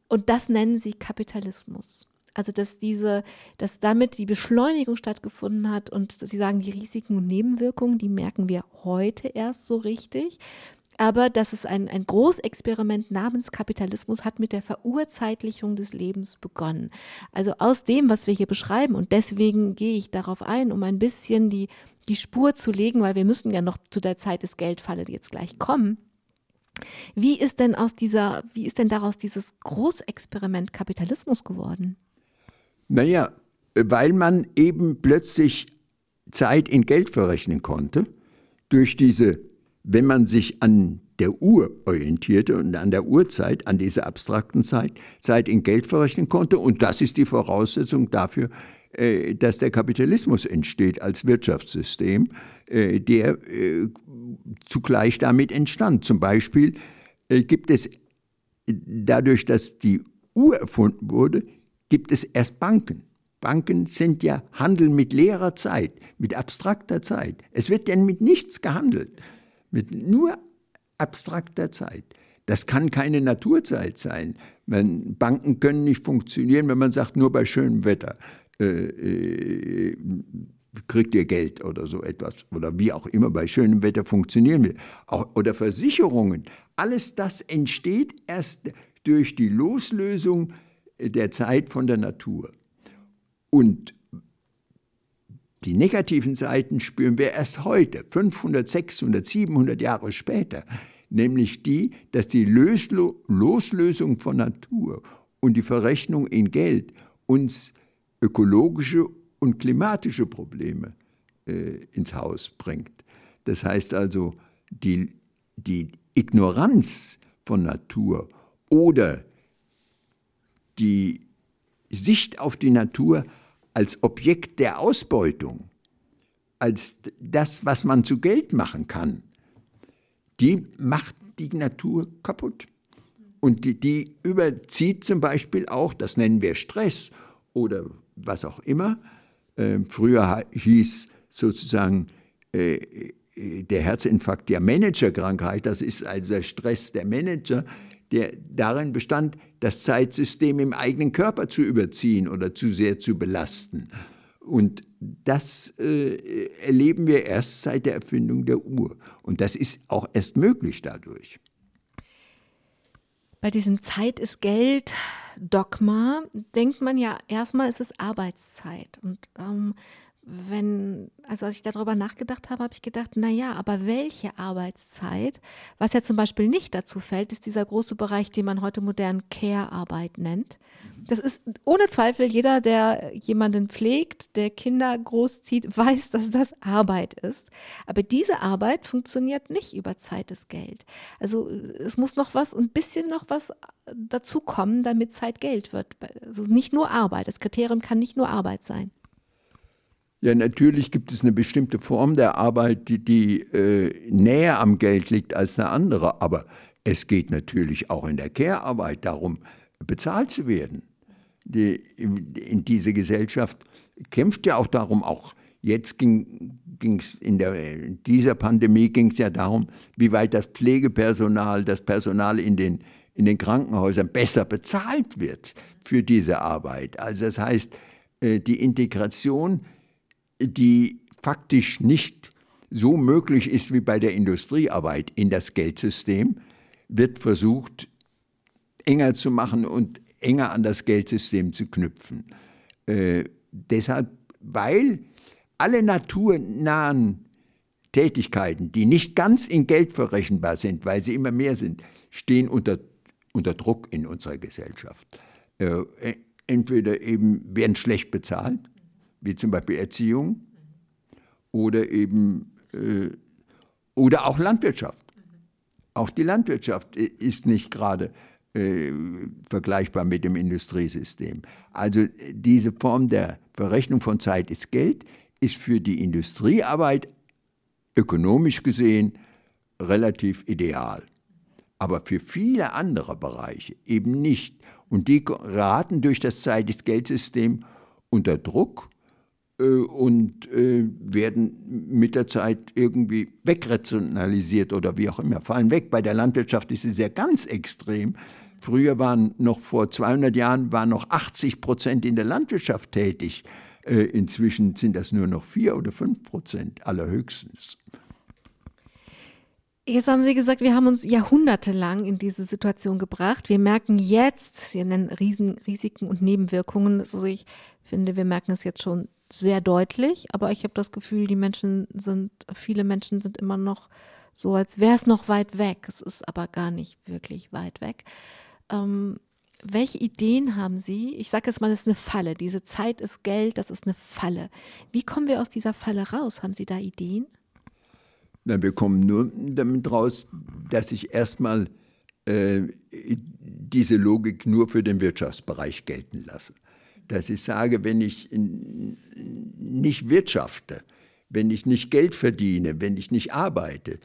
Und das nennen sie Kapitalismus. Also dass diese, dass damit die Beschleunigung stattgefunden hat und sie sagen, die Risiken und Nebenwirkungen, die merken wir heute erst so richtig. Aber dass es ein, ein Großexperiment namens Kapitalismus hat mit der Verurzeitlichung des Lebens begonnen. Also aus dem, was wir hier beschreiben, und deswegen gehe ich darauf ein, um ein bisschen die die Spur zu legen, weil wir müssen ja noch zu der Zeit des Geldfalle jetzt gleich kommen. Wie ist denn aus dieser, wie ist denn daraus dieses Großexperiment Kapitalismus geworden? Naja, weil man eben plötzlich Zeit in Geld verrechnen konnte, durch diese, wenn man sich an der Uhr orientierte und an der Uhrzeit, an dieser abstrakten Zeit, Zeit in Geld verrechnen konnte. Und das ist die Voraussetzung dafür, dass der Kapitalismus entsteht als Wirtschaftssystem, äh, der äh, zugleich damit entstand. Zum Beispiel gibt es dadurch, dass die Uhr erfunden wurde, gibt es erst Banken. Banken sind ja Handel mit leerer Zeit, mit abstrakter Zeit. Es wird denn mit nichts gehandelt, mit nur abstrakter Zeit. Das kann keine Naturzeit sein. Banken können nicht funktionieren, wenn man sagt, nur bei schönem Wetter äh, äh, kriegt ihr Geld oder so etwas oder wie auch immer bei schönem Wetter funktionieren will. Auch, oder Versicherungen. Alles das entsteht erst durch die Loslösung der Zeit von der Natur. Und die negativen Seiten spüren wir erst heute, 500, 600, 700 Jahre später, nämlich die, dass die Loslösung von Natur und die Verrechnung in Geld uns ökologische und klimatische Probleme äh, ins Haus bringt. Das heißt also, die, die Ignoranz von Natur oder die Sicht auf die Natur als Objekt der Ausbeutung, als das, was man zu Geld machen kann, die macht die Natur kaputt. Und die, die überzieht zum Beispiel auch, das nennen wir Stress oder was auch immer. Äh, früher hieß sozusagen äh, der Herzinfarkt ja Managerkrankheit, das ist also der Stress der Manager, der darin bestand, das Zeitsystem im eigenen Körper zu überziehen oder zu sehr zu belasten. Und das äh, erleben wir erst seit der Erfindung der Uhr. Und das ist auch erst möglich dadurch. Bei diesem Zeit ist Geld Dogma denkt man ja erstmal, es ist Arbeitszeit. Und ähm, wenn, also als ich darüber nachgedacht habe, habe ich gedacht, naja, aber welche Arbeitszeit? Was ja zum Beispiel nicht dazu fällt, ist dieser große Bereich, den man heute modern Care-Arbeit nennt. Das ist ohne Zweifel jeder, der jemanden pflegt, der Kinder großzieht, weiß, dass das Arbeit ist. Aber diese Arbeit funktioniert nicht über Zeit ist Geld. Also es muss noch was, ein bisschen noch was dazu kommen, damit Zeit Geld wird. Also nicht nur Arbeit. Das Kriterium kann nicht nur Arbeit sein. Ja, natürlich gibt es eine bestimmte Form der Arbeit, die, die äh, näher am Geld liegt als eine andere. Aber es geht natürlich auch in der Care-Arbeit darum, bezahlt zu werden. Die, in, diese Gesellschaft kämpft ja auch darum, auch jetzt ging es in, in dieser Pandemie ging es ja darum, wie weit das Pflegepersonal, das Personal in den, in den Krankenhäusern besser bezahlt wird für diese Arbeit. Also das heißt, äh, die Integration die faktisch nicht so möglich ist wie bei der Industriearbeit in das Geldsystem, wird versucht, enger zu machen und enger an das Geldsystem zu knüpfen. Äh, deshalb, weil alle naturnahen Tätigkeiten, die nicht ganz in Geld verrechenbar sind, weil sie immer mehr sind, stehen unter, unter Druck in unserer Gesellschaft. Äh, entweder eben werden schlecht bezahlt wie zum Beispiel Erziehung oder eben äh, oder auch Landwirtschaft. Auch die Landwirtschaft ist nicht gerade äh, vergleichbar mit dem Industriesystem. Also diese Form der Verrechnung von Zeit ist Geld ist für die Industriearbeit ökonomisch gesehen relativ ideal. Aber für viele andere Bereiche eben nicht. Und die geraten durch das Zeit ist Geldsystem unter Druck äh, und äh, werden mit der Zeit irgendwie wegrationalisiert oder wie auch immer, fallen weg. Bei der Landwirtschaft ist es ja ganz extrem. Früher waren noch vor 200 Jahren waren noch 80 Prozent in der Landwirtschaft tätig. Äh, inzwischen sind das nur noch 4 oder 5 Prozent allerhöchstens. Jetzt haben Sie gesagt, wir haben uns jahrhundertelang in diese Situation gebracht. Wir merken jetzt, Sie nennen Riesen, Risiken und Nebenwirkungen. Also ich finde, wir merken es jetzt schon sehr deutlich, aber ich habe das Gefühl, die Menschen sind, viele Menschen sind immer noch so, als wäre es noch weit weg. Es ist aber gar nicht wirklich weit weg. Ähm, welche Ideen haben Sie? Ich sage jetzt mal, das ist eine Falle. Diese Zeit ist Geld, das ist eine Falle. Wie kommen wir aus dieser Falle raus? Haben Sie da Ideen? Na, wir kommen nur damit raus, dass ich erstmal äh, diese Logik nur für den Wirtschaftsbereich gelten lasse dass ich sage, wenn ich nicht wirtschafte, wenn ich nicht Geld verdiene, wenn ich nicht arbeite,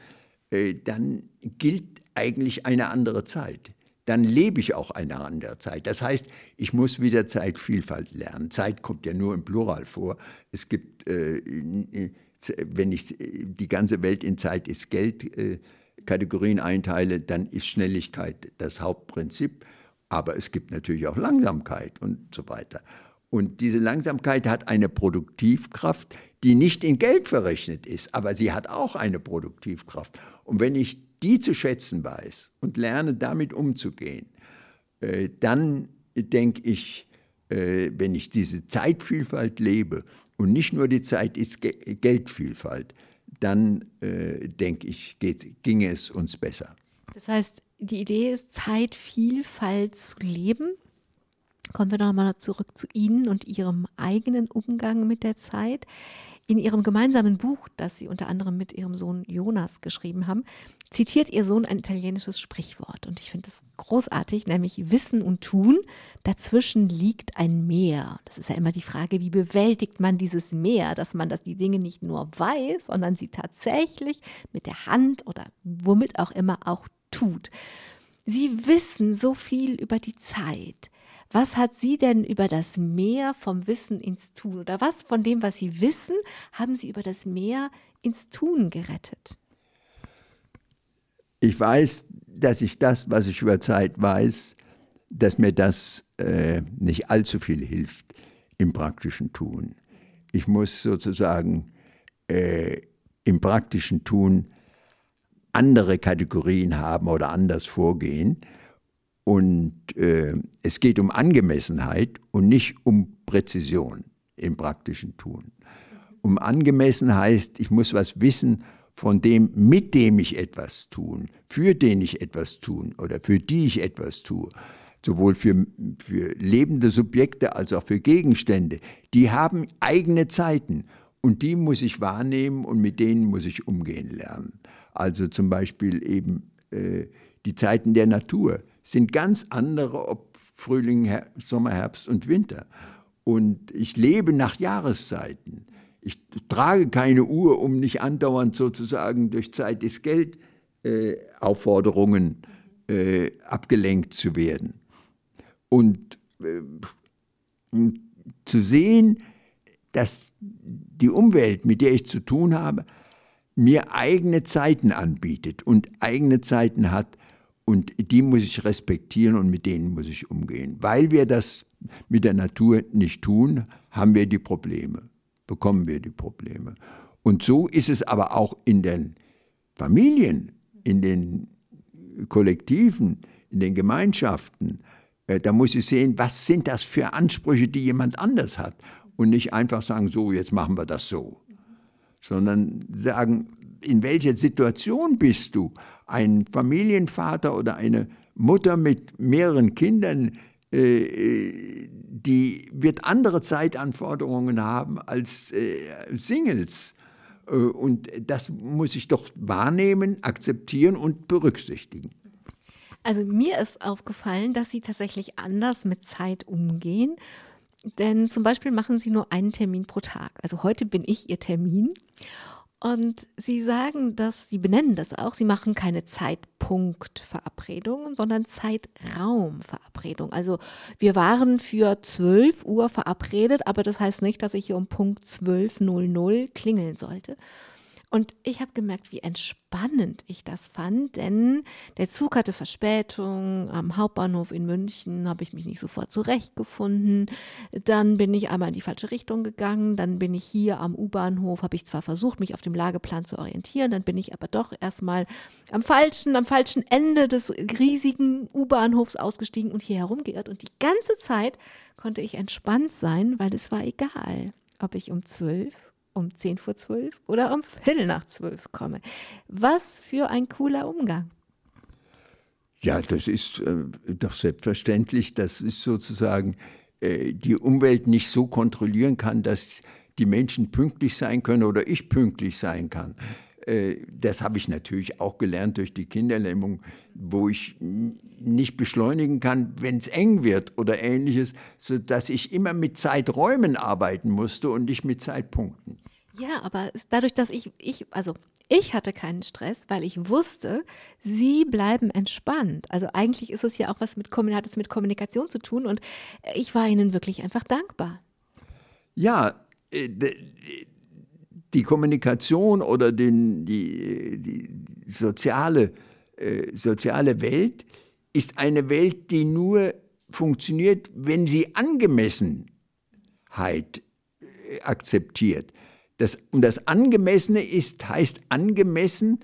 äh, dann gilt eigentlich eine andere Zeit. Dann lebe ich auch eine andere Zeit. Das heißt, ich muss wieder Zeitvielfalt lernen. Zeit kommt ja nur im Plural vor. Es gibt, äh, wenn ich die ganze Welt in Zeit ist Geld äh, Kategorien einteile, dann ist Schnelligkeit das Hauptprinzip. Aber es gibt natürlich auch Langsamkeit und so weiter. Und diese Langsamkeit hat eine Produktivkraft, die nicht in Geld verrechnet ist, aber sie hat auch eine Produktivkraft. Und wenn ich die zu schätzen weiß und lerne, damit umzugehen, äh, dann denke ich, äh, wenn ich diese Zeitvielfalt lebe und nicht nur die Zeit ist Geldvielfalt, dann äh, denke ich, geht, ginge es uns besser. Das heißt, die Idee ist, Zeitvielfalt zu leben. Kommen wir nochmal zurück zu Ihnen und Ihrem eigenen Umgang mit der Zeit. In ihrem gemeinsamen Buch, das sie unter anderem mit ihrem Sohn Jonas geschrieben haben, zitiert ihr Sohn ein italienisches Sprichwort. Und ich finde es großartig, nämlich Wissen und Tun. Dazwischen liegt ein Meer. Das ist ja immer die Frage, wie bewältigt man dieses Meer, dass man das die Dinge nicht nur weiß, sondern sie tatsächlich mit der Hand oder womit auch immer auch tut. Sie wissen so viel über die Zeit. Was hat Sie denn über das Meer vom Wissen ins Tun oder was von dem, was Sie wissen, haben Sie über das Meer ins Tun gerettet? Ich weiß, dass ich das, was ich über Zeit weiß, dass mir das äh, nicht allzu viel hilft im praktischen Tun. Ich muss sozusagen äh, im praktischen Tun andere Kategorien haben oder anders vorgehen. Und äh, es geht um Angemessenheit und nicht um Präzision im praktischen Tun. Um angemessen heißt, ich muss was wissen von dem, mit dem ich etwas tun, für den ich etwas tun oder für die ich etwas tue. Sowohl für, für lebende Subjekte als auch für Gegenstände. Die haben eigene Zeiten und die muss ich wahrnehmen und mit denen muss ich umgehen lernen. Also zum Beispiel eben äh, die Zeiten der Natur sind ganz andere, ob Frühling, Her Sommer, Herbst und Winter. Und ich lebe nach Jahreszeiten. Ich trage keine Uhr, um nicht andauernd sozusagen durch Zeit des Geld äh, Aufforderungen äh, abgelenkt zu werden. Und äh, zu sehen, dass die Umwelt, mit der ich zu tun habe, mir eigene Zeiten anbietet und eigene Zeiten hat, und die muss ich respektieren und mit denen muss ich umgehen. Weil wir das mit der Natur nicht tun, haben wir die Probleme, bekommen wir die Probleme. Und so ist es aber auch in den Familien, in den Kollektiven, in den Gemeinschaften. Äh, da muss ich sehen, was sind das für Ansprüche, die jemand anders hat. Und nicht einfach sagen, so, jetzt machen wir das so. Sondern sagen, in welcher Situation bist du? ein Familienvater oder eine Mutter mit mehreren Kindern, äh, die wird andere Zeitanforderungen haben als äh, Singles. Äh, und das muss ich doch wahrnehmen, akzeptieren und berücksichtigen. Also mir ist aufgefallen, dass Sie tatsächlich anders mit Zeit umgehen. Denn zum Beispiel machen Sie nur einen Termin pro Tag. Also heute bin ich Ihr Termin. Und sie sagen, dass sie benennen das auch, sie machen keine Zeitpunktverabredungen, sondern Zeitraumverabredungen. Also wir waren für 12 Uhr verabredet, aber das heißt nicht, dass ich hier um Punkt 12.00 klingeln sollte, und ich habe gemerkt, wie entspannend ich das fand, denn der Zug hatte Verspätung. Am Hauptbahnhof in München habe ich mich nicht sofort zurechtgefunden. Dann bin ich einmal in die falsche Richtung gegangen. Dann bin ich hier am U-Bahnhof, habe ich zwar versucht, mich auf dem Lageplan zu orientieren, dann bin ich aber doch erstmal am falschen, am falschen Ende des riesigen U-Bahnhofs ausgestiegen und hier herumgeirrt. Und die ganze Zeit konnte ich entspannt sein, weil es war egal, ob ich um zwölf um 10 vor 12 oder um Viertel nach 12 komme. Was für ein cooler Umgang. Ja, das ist äh, doch selbstverständlich. Das ist sozusagen äh, die Umwelt nicht so kontrollieren kann, dass die Menschen pünktlich sein können oder ich pünktlich sein kann. Äh, das habe ich natürlich auch gelernt durch die Kinderlähmung, wo ich nicht beschleunigen kann, wenn es eng wird oder ähnliches, sodass ich immer mit Zeiträumen arbeiten musste und nicht mit Zeitpunkten. Ja, aber dadurch, dass ich, ich, also ich hatte keinen Stress, weil ich wusste, sie bleiben entspannt. Also eigentlich ist es ja auch was mit, hat es mit Kommunikation zu tun und ich war ihnen wirklich einfach dankbar. Ja, äh, die Kommunikation oder den, die, die soziale, äh, soziale Welt ist eine Welt, die nur funktioniert, wenn sie Angemessenheit äh, akzeptiert. Das, und das Angemessene ist, heißt angemessen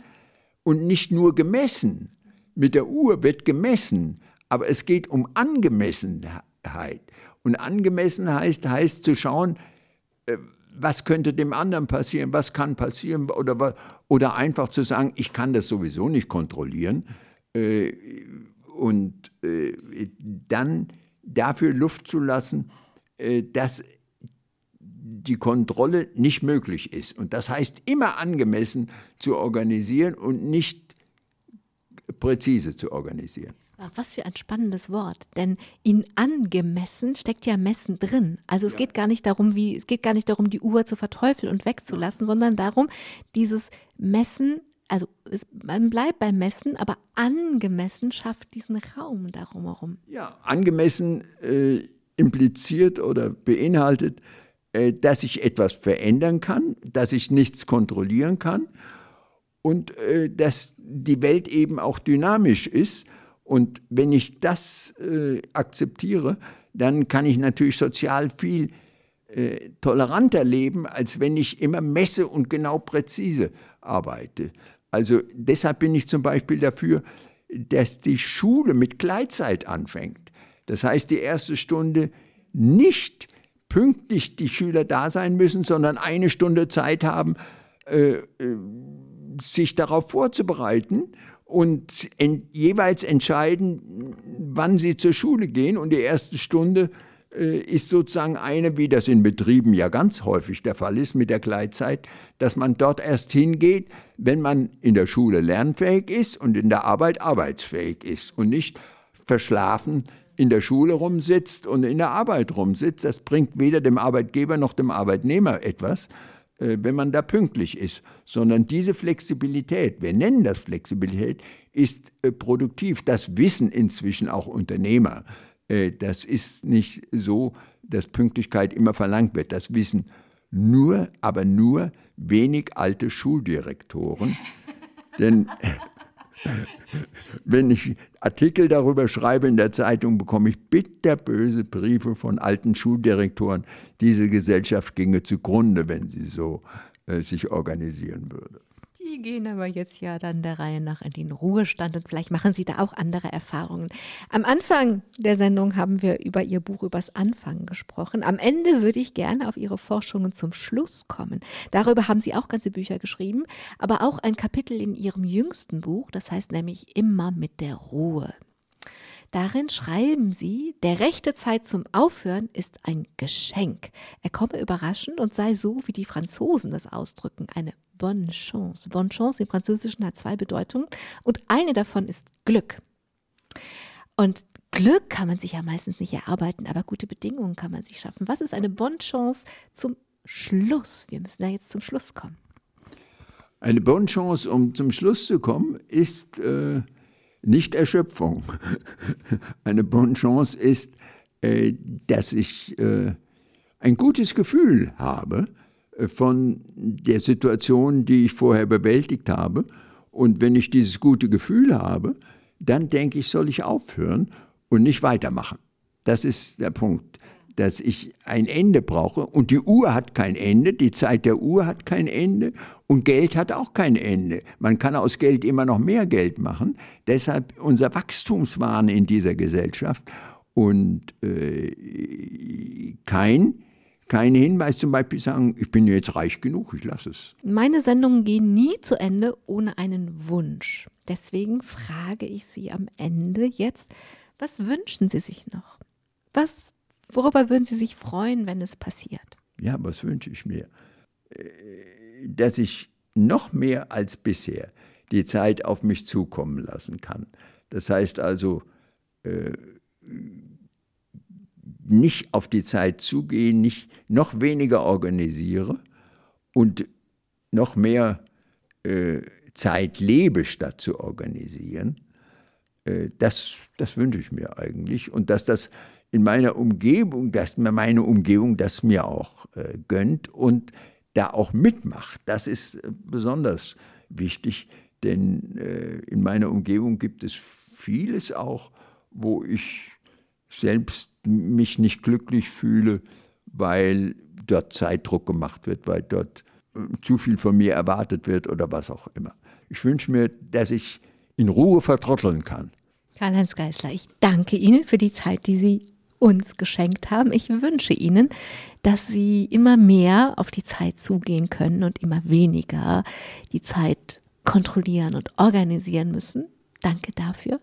und nicht nur gemessen. Mit der Uhr wird gemessen, aber es geht um Angemessenheit. Und angemessen heißt, heißt zu schauen, äh, was könnte dem anderen passieren, was kann passieren oder, oder einfach zu sagen, ich kann das sowieso nicht kontrollieren äh, und äh, dann dafür Luft zu lassen, äh, dass die Kontrolle nicht möglich ist. Und das heißt, immer angemessen zu organisieren und nicht präzise zu organisieren. Ach, was für ein spannendes Wort. Denn in angemessen steckt ja Messen drin. Also es ja. geht gar nicht darum, wie, es geht gar nicht darum, die Uhr zu verteufeln und wegzulassen, sondern darum, dieses Messen, also es, man bleibt beim Messen, aber angemessen schafft diesen Raum darum herum. Ja, angemessen äh, impliziert oder beinhaltet, äh, dass ich etwas verändern kann, dass ich nichts kontrollieren kann und äh, dass die Welt eben auch dynamisch ist und wenn ich das äh, akzeptiere, dann kann ich natürlich sozial viel äh, toleranter leben, als wenn ich immer messe und genau präzise arbeite. Also deshalb bin ich zum Beispiel dafür, dass die Schule mit Gleitzeit anfängt. Das heißt, die erste Stunde nicht pünktlich die Schüler da sein müssen, sondern eine Stunde Zeit haben, äh, äh sich darauf vorzubereiten und en, jeweils entscheiden, wann sie zur Schule gehen. Und die erste Stunde äh, ist sozusagen eine, wie das in Betrieben ja ganz häufig der Fall ist mit der Gleitzeit, dass man dort erst hingeht, wenn man in der Schule lernfähig ist und in der Arbeit arbeitsfähig ist und nicht verschlafen in der Schule rumsitzt und in der Arbeit rumsitzt. Das bringt weder dem Arbeitgeber noch dem Arbeitnehmer etwas. Äh, wenn man da pünktlich ist, sondern diese Flexibilität, wir nennen das Flexibilität, ist äh, produktiv. Das wissen inzwischen auch Unternehmer. Äh, das ist nicht so, dass Pünktlichkeit immer verlangt wird. Das wissen nur, aber nur wenig alte Schuldirektoren. Denn wenn ich Artikel darüber schreibe in der Zeitung, bekomme ich bitterböse Briefe von alten Schuldirektoren. Diese Gesellschaft ginge zugrunde, wenn sie so äh, sich organisieren würde. Die gehen aber jetzt ja dann der Reihe nach in den Ruhestand und vielleicht machen Sie da auch andere Erfahrungen. Am Anfang der Sendung haben wir über Ihr Buch übers Anfangen gesprochen. Am Ende würde ich gerne auf Ihre Forschungen zum Schluss kommen. Darüber haben Sie auch ganze Bücher geschrieben, aber auch ein Kapitel in Ihrem jüngsten Buch, das heißt nämlich immer mit der Ruhe. Darin schreiben sie, der rechte Zeit zum Aufhören ist ein Geschenk. Er komme überraschend und sei so, wie die Franzosen das ausdrücken, eine bonne chance. Bonne chance im Französischen hat zwei Bedeutungen und eine davon ist Glück. Und Glück kann man sich ja meistens nicht erarbeiten, aber gute Bedingungen kann man sich schaffen. Was ist eine bonne chance zum Schluss? Wir müssen da jetzt zum Schluss kommen. Eine bonne chance, um zum Schluss zu kommen, ist äh, nicht Erschöpfung. Eine bonne chance ist, äh, dass ich äh, ein gutes Gefühl habe äh, von der Situation, die ich vorher bewältigt habe. Und wenn ich dieses gute Gefühl habe, dann denke ich, soll ich aufhören und nicht weitermachen. Das ist der Punkt dass ich ein Ende brauche. Und die Uhr hat kein Ende, die Zeit der Uhr hat kein Ende und Geld hat auch kein Ende. Man kann aus Geld immer noch mehr Geld machen. Deshalb unser Wachstumswahn in dieser Gesellschaft und äh, kein, kein Hinweis zum Beispiel sagen, ich bin jetzt reich genug, ich lasse es. Meine Sendungen gehen nie zu Ende ohne einen Wunsch. Deswegen frage ich Sie am Ende jetzt, was wünschen Sie sich noch? Was Worüber würden Sie sich freuen, wenn es passiert? Ja, was wünsche ich mir? Äh, dass ich noch mehr als bisher die Zeit auf mich zukommen lassen kann. Das heißt also, äh, nicht auf die Zeit zugehen, nicht noch weniger organisiere und noch mehr äh, Zeit lebe, statt zu organisieren. das, das wünsche ich mir eigentlich. Und dass das in meiner Umgebung, dass mir meine Umgebung das mir auch äh, gönnt und da auch mitmacht. Das ist äh, besonders wichtig, denn äh, in meiner Umgebung gibt es vieles auch, wo ich selbst mich nicht glücklich fühle, weil dort Zeitdruck gemacht wird, weil dort äh, zu viel von mir erwartet wird oder was auch immer. Ich wünsche mir, dass ich in Ruhe vertrotteln kann. Karl-Heinz Geißler, ich danke Ihnen für die Zeit, die Sie uns geschenkt haben. Ich wünsche Ihnen, dass Sie immer mehr auf die Zeit zugehen können und immer weniger die Zeit kontrollieren und organisieren müssen. Danke dafür.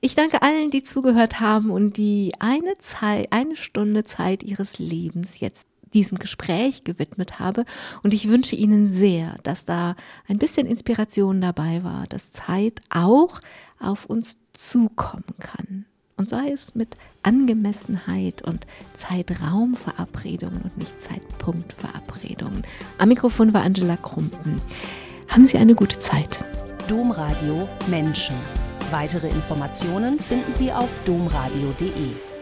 Ich danke allen, die zugehört haben und die eine Zeit, eine Stunde Zeit ihres Lebens jetzt diesem Gespräch gewidmet habe. Und ich wünsche Ihnen sehr, dass da ein bisschen Inspiration dabei war, dass Zeit auch auf uns zukommen kann. Und sei es mit Angemessenheit und Zeitraumverabredungen und nicht Zeitpunktverabredungen. Am Mikrofon war Angela Krumpen. Haben Sie eine gute Zeit. Domradio Menschen. Weitere Informationen finden Sie auf domradio.de.